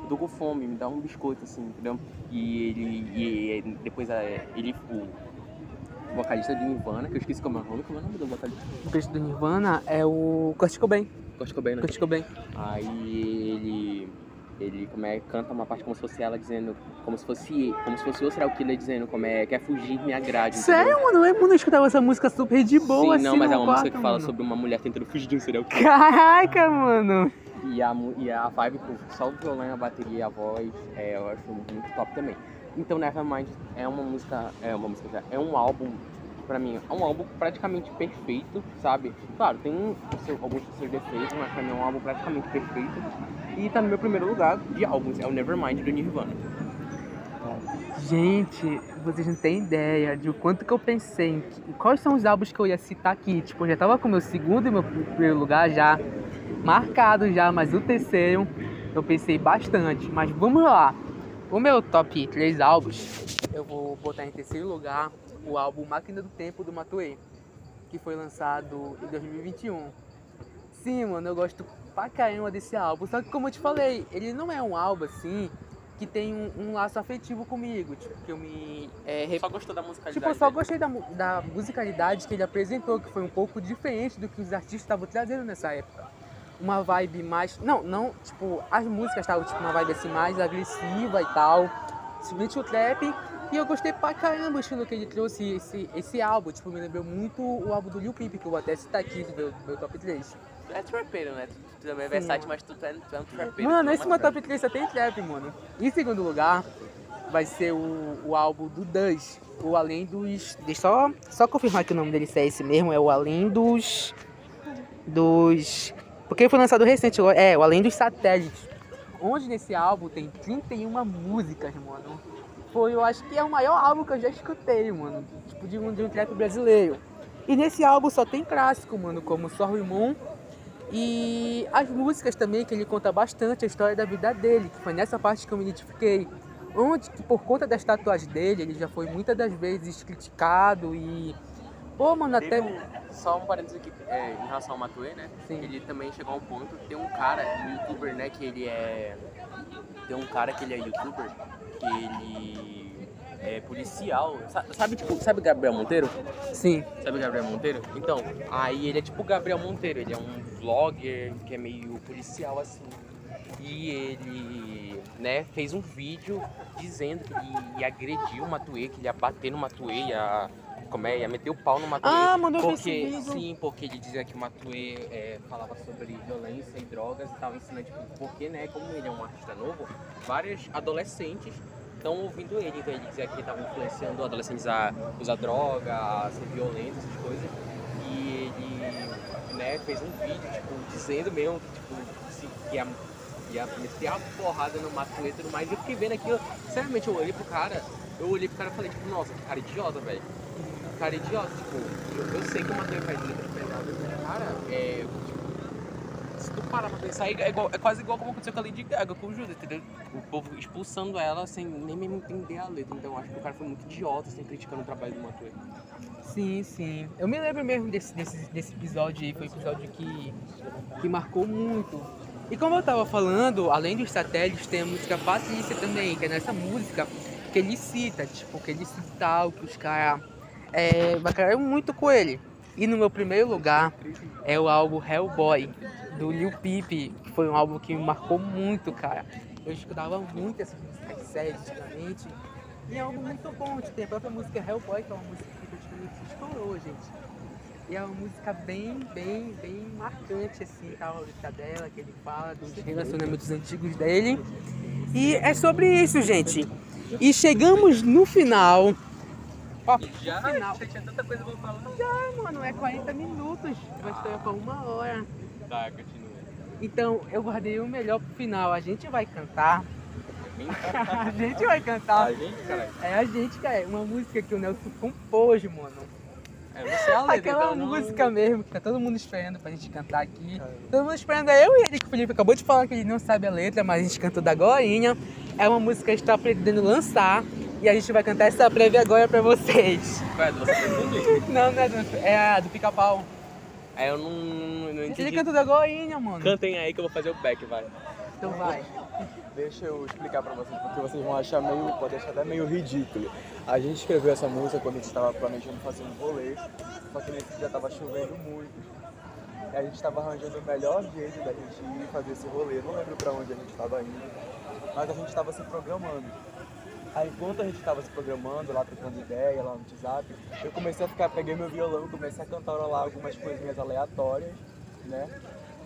Eu tô com fome, me dá um biscoito, assim, entendeu? E ele, e depois é, ele, o vocalista de Nirvana, que eu esqueci como é o nome, como é o nome do vocalista? O preço do Nirvana é o Kurt Cobain. Kurt Cobain, né? Kurt Cobain. Aí ele, ele como é, canta uma parte como se fosse ela dizendo, como se fosse, como se fosse o serial killer dizendo como é, quer fugir, me agrade. entendeu? Sério, mano? Eu não escutava essa música super de boa, Sim, não, assim, mas no é uma música quarto, que fala mano. sobre uma mulher tentando fugir de um serial killer. Caraca, mano. E a, e a vibe com só o violão, a bateria e a voz, é, eu acho muito top também. Então Nevermind é uma música, é uma música, é um álbum, pra mim, é um álbum praticamente perfeito, sabe? Claro, tem seu- alguns seus defeitos, mas pra mim é um álbum praticamente perfeito. E tá no meu primeiro lugar de álbuns, é o Nevermind do Nirvana. Gente, vocês não têm ideia de o quanto que eu pensei em quais são os álbuns que eu ia citar aqui. Tipo, eu já tava com o meu segundo e meu primeiro lugar já marcado já, mas o terceiro eu pensei bastante. Mas vamos lá. O meu top 3 álbuns, eu vou botar em terceiro lugar o álbum Máquina do Tempo do Matuei, que foi lançado em 2021. Sim, mano, eu gosto pra caramba desse álbum. Só que como eu te falei, ele não é um álbum assim que tem um, um laço afetivo comigo. Tipo, que eu me. É, rep- Só gostou da musicalidade Tipo, eu só gostei da, da musicalidade que ele apresentou, que foi um pouco diferente do que os artistas estavam trazendo nessa época. Uma vibe mais. Não, não, tipo, as músicas estavam tipo uma vibe assim mais agressiva e tal. Simplesmente o trap. E eu gostei pra caramba o estilo que ele trouxe esse, esse álbum. Tipo, me lembrou muito o álbum do Lil Peep, que eu vou até citar aqui do meu, meu top 3. Tu é trappeiro, né? Tu também é versátil, mas tu, tu é, tu é um trappeiro. Mano, é esse uma meu top 3 só tem trap, mano. Em segundo lugar, vai ser o, o álbum do Duz, o Além dos. Deixa eu só, só confirmar que o nome dele é esse mesmo, é o Além dos. Dos. Porque foi lançado recente, é, o Além dos Satélites. onde nesse álbum tem 31 músicas, mano. Foi, eu acho que é o maior álbum que eu já escutei, mano. Tipo, de um, de um trap brasileiro. E nesse álbum só tem clássico, mano, como Sorry Moon. E as músicas também, que ele conta bastante a história da vida dele, que foi nessa parte que eu me identifiquei. Onde que por conta das tatuagens dele, ele já foi muitas das vezes criticado e. Pô, mano, até. Um- só um parênteses aqui, é, em relação ao Matuê, né? Sim. Ele também chegou a um ponto, tem um cara, um youtuber, né, que ele é. Tem um cara que ele é youtuber, que ele é policial. Sa- Sabe, tipo, sabe Gabriel Monteiro? Sim. Sabe Gabriel Monteiro? Então, aí ele é tipo o Gabriel Monteiro, ele é um vlogger que é meio policial assim. E ele, né, fez um vídeo dizendo que ele ia agredir o Matuê, que ele ia bater no Matuê, ia, como é, ia meter o pau no Matuê. Ah, mandou porque. Sim, porque ele dizia que o Matuê é, falava sobre violência e drogas e tal, ensinando, tipo, porque, né, como ele é um artista novo, vários adolescentes estão ouvindo ele, então ele dizia que estava influenciando adolescentes a usar droga, a ser violento, essas coisas. E ele, né, fez um vídeo, tipo, dizendo mesmo que, tipo, se, que ia, ia meter a porrada no Matuê e tudo mais. E eu fiquei vendo aquilo, sinceramente, eu olhei pro cara, eu olhei pro cara e falei, tipo, nossa, que cara idiota, velho. Cara idiota, tipo, eu, eu sei que o Matuê faz letras pesadas, mas, cara, é. Tipo, se tu parar pra pensar, é, igual- é quase igual como aconteceu com a Lady Gaga com o Judas, entendeu? O povo expulsando ela sem nem mesmo entender a letra. Então eu acho que o cara foi muito idiota, assim, criticando o trabalho do Matuê. Sim, sim. Eu me lembro mesmo desse, desse, desse episódio aí, foi um episódio que, que marcou muito. E como eu tava falando, além dos satélites, tem a música Patrícia também, que é nessa música que ele cita, tipo, que ele cita tal, que os caras é, bacaram muito com ele. E no meu primeiro lugar é o álbum Hellboy, do Lil Peep, que foi um álbum que me marcou muito, cara. Eu escutava muito essas músicas sérias antigamente. E é um álbum muito bom, tem a própria música Hellboy, que é uma música que praticamente estourou, gente. E é uma música bem, bem, bem marcante, assim, tal, a letra dela, que ele fala dos relacionamentos antigos dele. E é sobre isso, gente. E chegamos no final. Ó, Já? final. Você tinha tanta coisa pra falar. Ah, mano, é 40 minutos. Vai estourar pra uma hora. Tá, continua. Então, eu guardei o melhor pro final. A gente vai cantar. a gente vai cantar. A gente, caralho. É a gente, cara. Uma música que o Nelson compôs, mano. É você é a letra, Aquela então não- música mesmo que tá todo mundo esperando pra gente cantar aqui. Todo mundo esperando é eu e ele, que o Felipe acabou de falar que ele não sabe a letra, mas a gente cantou da Goinha. É uma música que a gente tá pretendendo lançar. E a gente vai cantar essa prévia agora pra vocês. Qual é? Pretende? Não, não é do, é a do pica-pau. É, eu não, não Ele entendi. cantou da Goinha, mano. Cantem aí que eu vou fazer o back, vai. Então vai. Deixa eu explicar pra vocês, porque vocês vão achar meio, pode achar até meio ridículo. A gente escreveu essa música quando a gente estava planejando fazer um rolê, só que nesse dia tava chovendo muito. E a gente estava arranjando o melhor jeito da gente ir fazer esse rolê. Não lembro pra onde a gente estava indo, mas a gente estava se programando. Aí enquanto a gente estava se programando, lá trocando ideia, lá no WhatsApp, eu comecei a ficar, peguei meu violão, comecei a cantarolar algumas coisinhas aleatórias, né?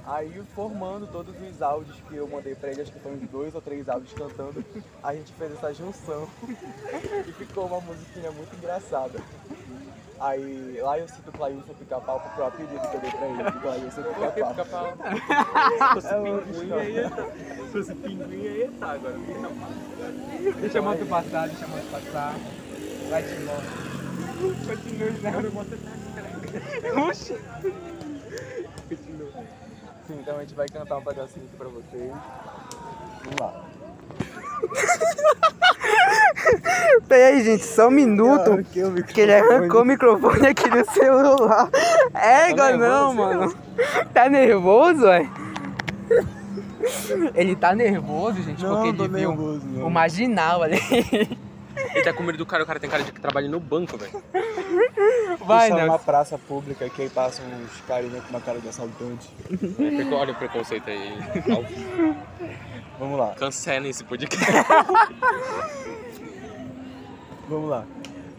Aí formando todos os áudios que eu mandei pra ele, acho que foram uns dois ou três áudios cantando, a gente fez essa junção e ficou uma musiquinha muito engraçada. Aí lá eu cito o Clailson Pica-Pau porque o apelido que eu dei pra ele, de Clailson Pica-Pau. Se fosse É pinguim, aí ia tá. Se fosse pinguim, aí ia tá agora. Deixa a moto passar, deixa a moto passar. Vai te embora. Continua, né? Oxi. Sim, então a gente vai cantar um pedacinho aqui pra vocês. Vamos lá. Peraí, gente, só um minuto. Que ele arrancou o microfone aqui do celular. É, igual não, mano. Tá nervoso, ué? Ele tá nervoso, gente, Não, porque ele viu nervoso, não. o marginal ali. Ele tá com medo do cara, o cara tem cara de que trabalha no banco, velho. Vai, Isso é né? uma praça pública que aí passam uns carinha com uma cara de assaltante. Olha o preconceito aí. Vamos lá, Cancelem esse podcast. vamos lá.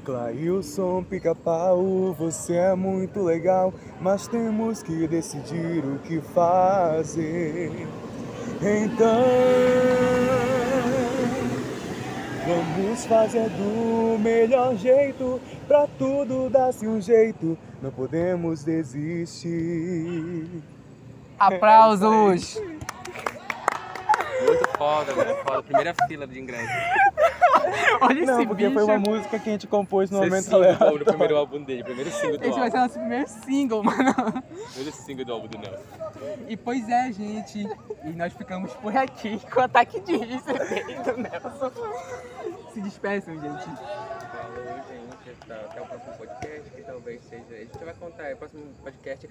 Clailson Pica-Pau, você é muito legal, mas temos que decidir o que fazer. Então, vamos fazer do melhor jeito, pra tudo dar-se um jeito, não podemos desistir. Aplausos. Muito foda, mano. Foda. Primeira fila de ingresso. Olha Não, esse porque bicho. foi uma música que a gente compôs no momento single aleatório. no primeiro álbum dele, primeiro single do Esse vai álbum. ser nosso primeiro single, mano. Primeiro single do álbum do Nelson. E pois é, gente. E nós ficamos por aqui com o ataque de riso do Nelson. Se despeçam, gente. Falou, gente. Até o próximo podcast, que talvez seja. A gente vai contar. O próximo podcast.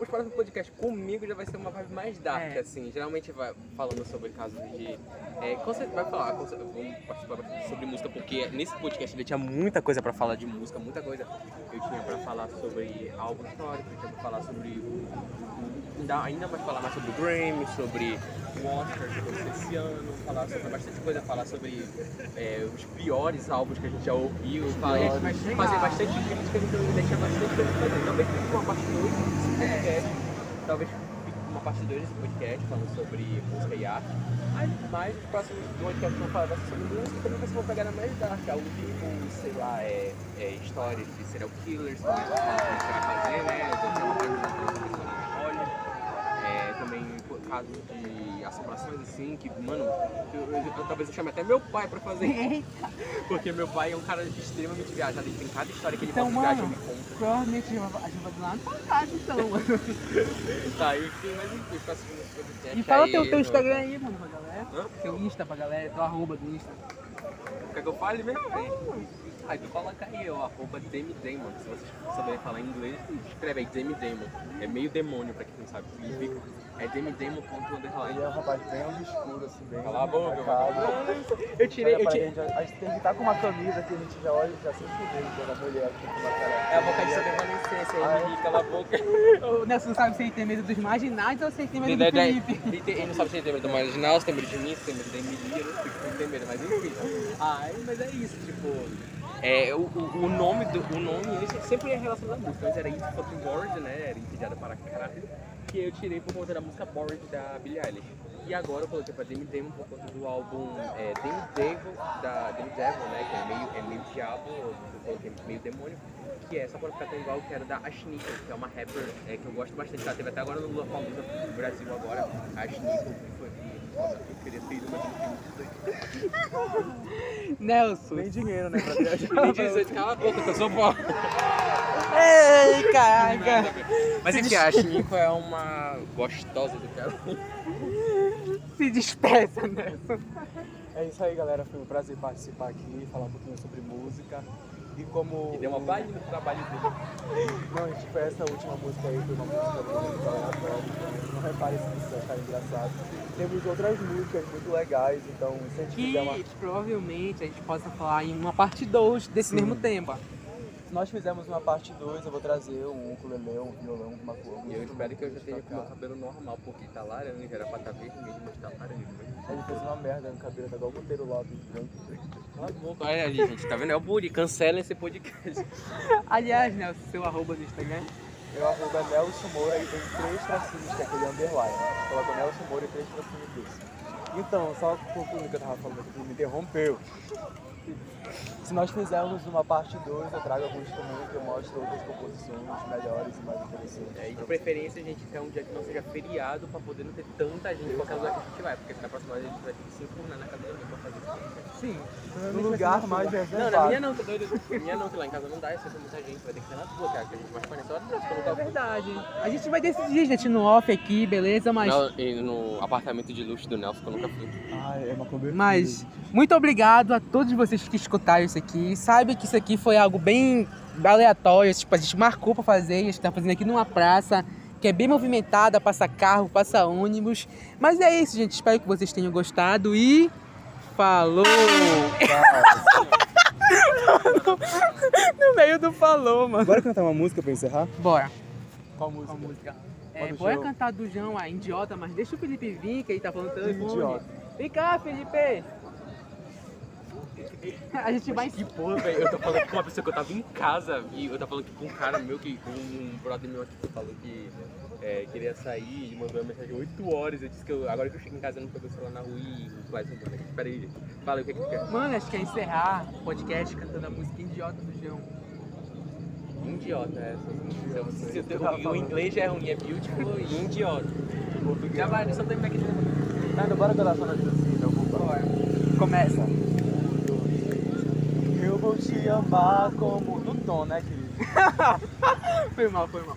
Os próximos podcasts comigo já vai ser uma vibe mais dark, É. assim. Geralmente vai falando sobre casos de. É, com certeza vai falar, com certeza, vamos participar bastante sobre música, porque nesse podcast ele tinha muita coisa pra falar de música, muita coisa. Eu tinha pra falar sobre álbum histórico, eu tinha pra falar sobre. Ainda, ainda mais falar mais sobre o Grammy, sobre Oscar que aconteceu esse ano, falar sobre bastante coisa, falar sobre é, os piores álbuns que a gente já ouviu, falar, fazer bastante críticas, então tinha bastante coisa pra fazer. Talvez fique uma parte 2 desse podcast, talvez fique uma parte 2 desse podcast falando sobre música e arte. Aí, mais os próximos podcasts que eu vou falar ser sobre música, também vai ser uma pegada mais dark, algo tipo, sei lá, é, é, histórias de serial killers, como a gente vai fazer, né? Então, tem uma página sobre spoiler. É, também casos de assombrações assim, que, mano, eu, eu- eu- talvez eu chame até meu pai pra fazer. Porque meu pai é um cara extremamente viajado, ele tem cada história que ele Então, viagem, mano, ele conta. Provavelmente a gente vai lá na tua casa, então, mano. Tá, enfim, mas enfim, os próximos podcasts E fala aí, teu, teu no- Instagram aí, mano, pra galera. Hã? Teu Insta pra galera, teu arroba do Insta. Quer que eu fale mesmo? Aí tu coloca aí, ó, arroba Demi Damon. Se vocês saberem falar inglês, escreve aí Demi Damon. É meio demônio pra quem não sabe o que significa. É Demi Damon ponto underline. Ele é um rapaz bem obscuro, assim, bem. Cala a boca, marcado. Eu tirei, eu tirei. gente, a gente tem que estar com uma camisa que a gente já olha e já sente o dedo da mulher que tem uma cara. É a vocalista da Evanescência, Ah, aí, cala a boca. O Nelson não sabe se ele tem medo dos marginais ou se ele tem medo do Felipe. ele, não sabe se ele tem medo do marginal, se tem medo de mim, se tem medo da Emília, eu não sei se tem medo, mas enfim. Ai, mas é isso, tipo. É, o, o, o nome do. O nome ele sempre é relacionado à música, mas era It's Fucking Bored, né? Era entediada para caralho. Que eu tirei por conta da música Bored da Billie Eilish. E agora eu coloquei pra Demi Demon por conta do álbum é, Demi Devil, da Demi Devil, né? Que é meio, é meio diabo, eu coloquei meio demônio. Que é, só pra ficar tão igual, que era da Ashnika, que é uma rapper é, que eu gosto bastante. Ela teve até agora no Lula Palusa no Brasil agora. A Ashnika, que foi que foda, eu queria ter ido, mas eu não Nelson. Nem dinheiro, né? Pra viajar. Nem dizer, cala a boca, que eu sou pobre. Ei, caraca. Mas enfim, a Ashnika é uma gostosa do cara. Se despeça, Nelson. É isso aí, galera. Foi um prazer participar aqui, falar um pouquinho sobre música. E como. E deu uma palha no trabalho dele. Não, tipo, essa última música aí foi uma música muito aleatória. Não repare se você achar engraçado. Temos outras músicas muito legais, então se a gente fizer uma. Que provavelmente a gente possa falar em uma parte 2 desse Sim. mesmo tema. Se nós fizermos uma parte 2, eu vou trazer um ukulele, um violão, uma coisa. E eu espero que eu já esteja com o meu cabelo normal, porque tá laranja, era pra estar vermelho, mas tá laranja. Ele fez uma merda no cabelo, tá igual o Monteiro Lopes, branco. Olha ali, gente, tá vendo? É o bullying, cancelem esse podcast. Aliás, Nelson, seu arroba do Instagram. Meu arroba é Nelson Moura e tem três tracinhos, que é aquele underline. Coloca Nelson Moura e três tracinhos desse. Então, só concluindo o que eu tava falando aqui, que me interrompeu. Se nós fizermos uma parte 2, eu trago algum instrumento que eu mostro outras composições melhores e mais interessantes. É, e de preferência a gente quer um dia que não seja feriado pra poder não ter tanta gente em qualquer lugar que a gente vai, porque na próxima vez a gente vai ter que se enfurnar na academia pra fazer isso. Sim. No lugar mais Não, reservado. na minha não, tá doido? Na minha não, que lá em casa não dá, é sempre muita gente, vai ter que ser na tua, cara, que a gente mais conhece. Olha Deus, quando É verdade. A gente vai decidir, gente, no off aqui, beleza? Mas, Não, e no apartamento de luxo do Nelson, que eu nunca fui. Ai, é uma cobertura. mas muito obrigado a todos vocês que escutaram isso aqui. Saiba que isso aqui foi algo bem aleatório. Tipo, a gente marcou pra fazer, a gente tá fazendo aqui numa praça que é bem movimentada, passa carro, passa ônibus. Mas é isso, gente. Espero que vocês tenham gostado e. Falou! no meio do falou, mano. Bora cantar uma música pra encerrar? Bora. Qual Qual música? música? É, bora cantar do João, a idiota, mas deixa o Felipe vir, que ele tá falando telefone. Idiota. Vem cá, Felipe! A gente vai. Que porra, velho. Eu tô falando com uma pessoa que eu tava em casa e eu tava falando com um cara meu, que, com um brother meu aqui que falou que é, queria sair e mandou uma mensagem 8 horas. Eu disse que eu, agora que eu chego em casa eu não pego o celular na rua e vai embora aqui. Pera aí, gente. Fala aí, o que é que tu quer? Mano, acho que é encerrar o podcast cantando a música idiota do João. Idiota, é. Idiota, Se- o- o inglês já é ruim, é beautiful e idiota. Português. Já vai, só tem aqui. Não bora cantar só na assim, então. Começa. Eu vou te amar como. No tom, né, querido? Foi mal, foi mal.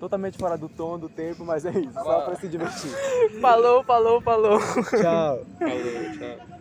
Totalmente fora do tom, do tempo, mas é isso, só pra se divertir. Falou, falou, falou. Tchau. Falou, tchau.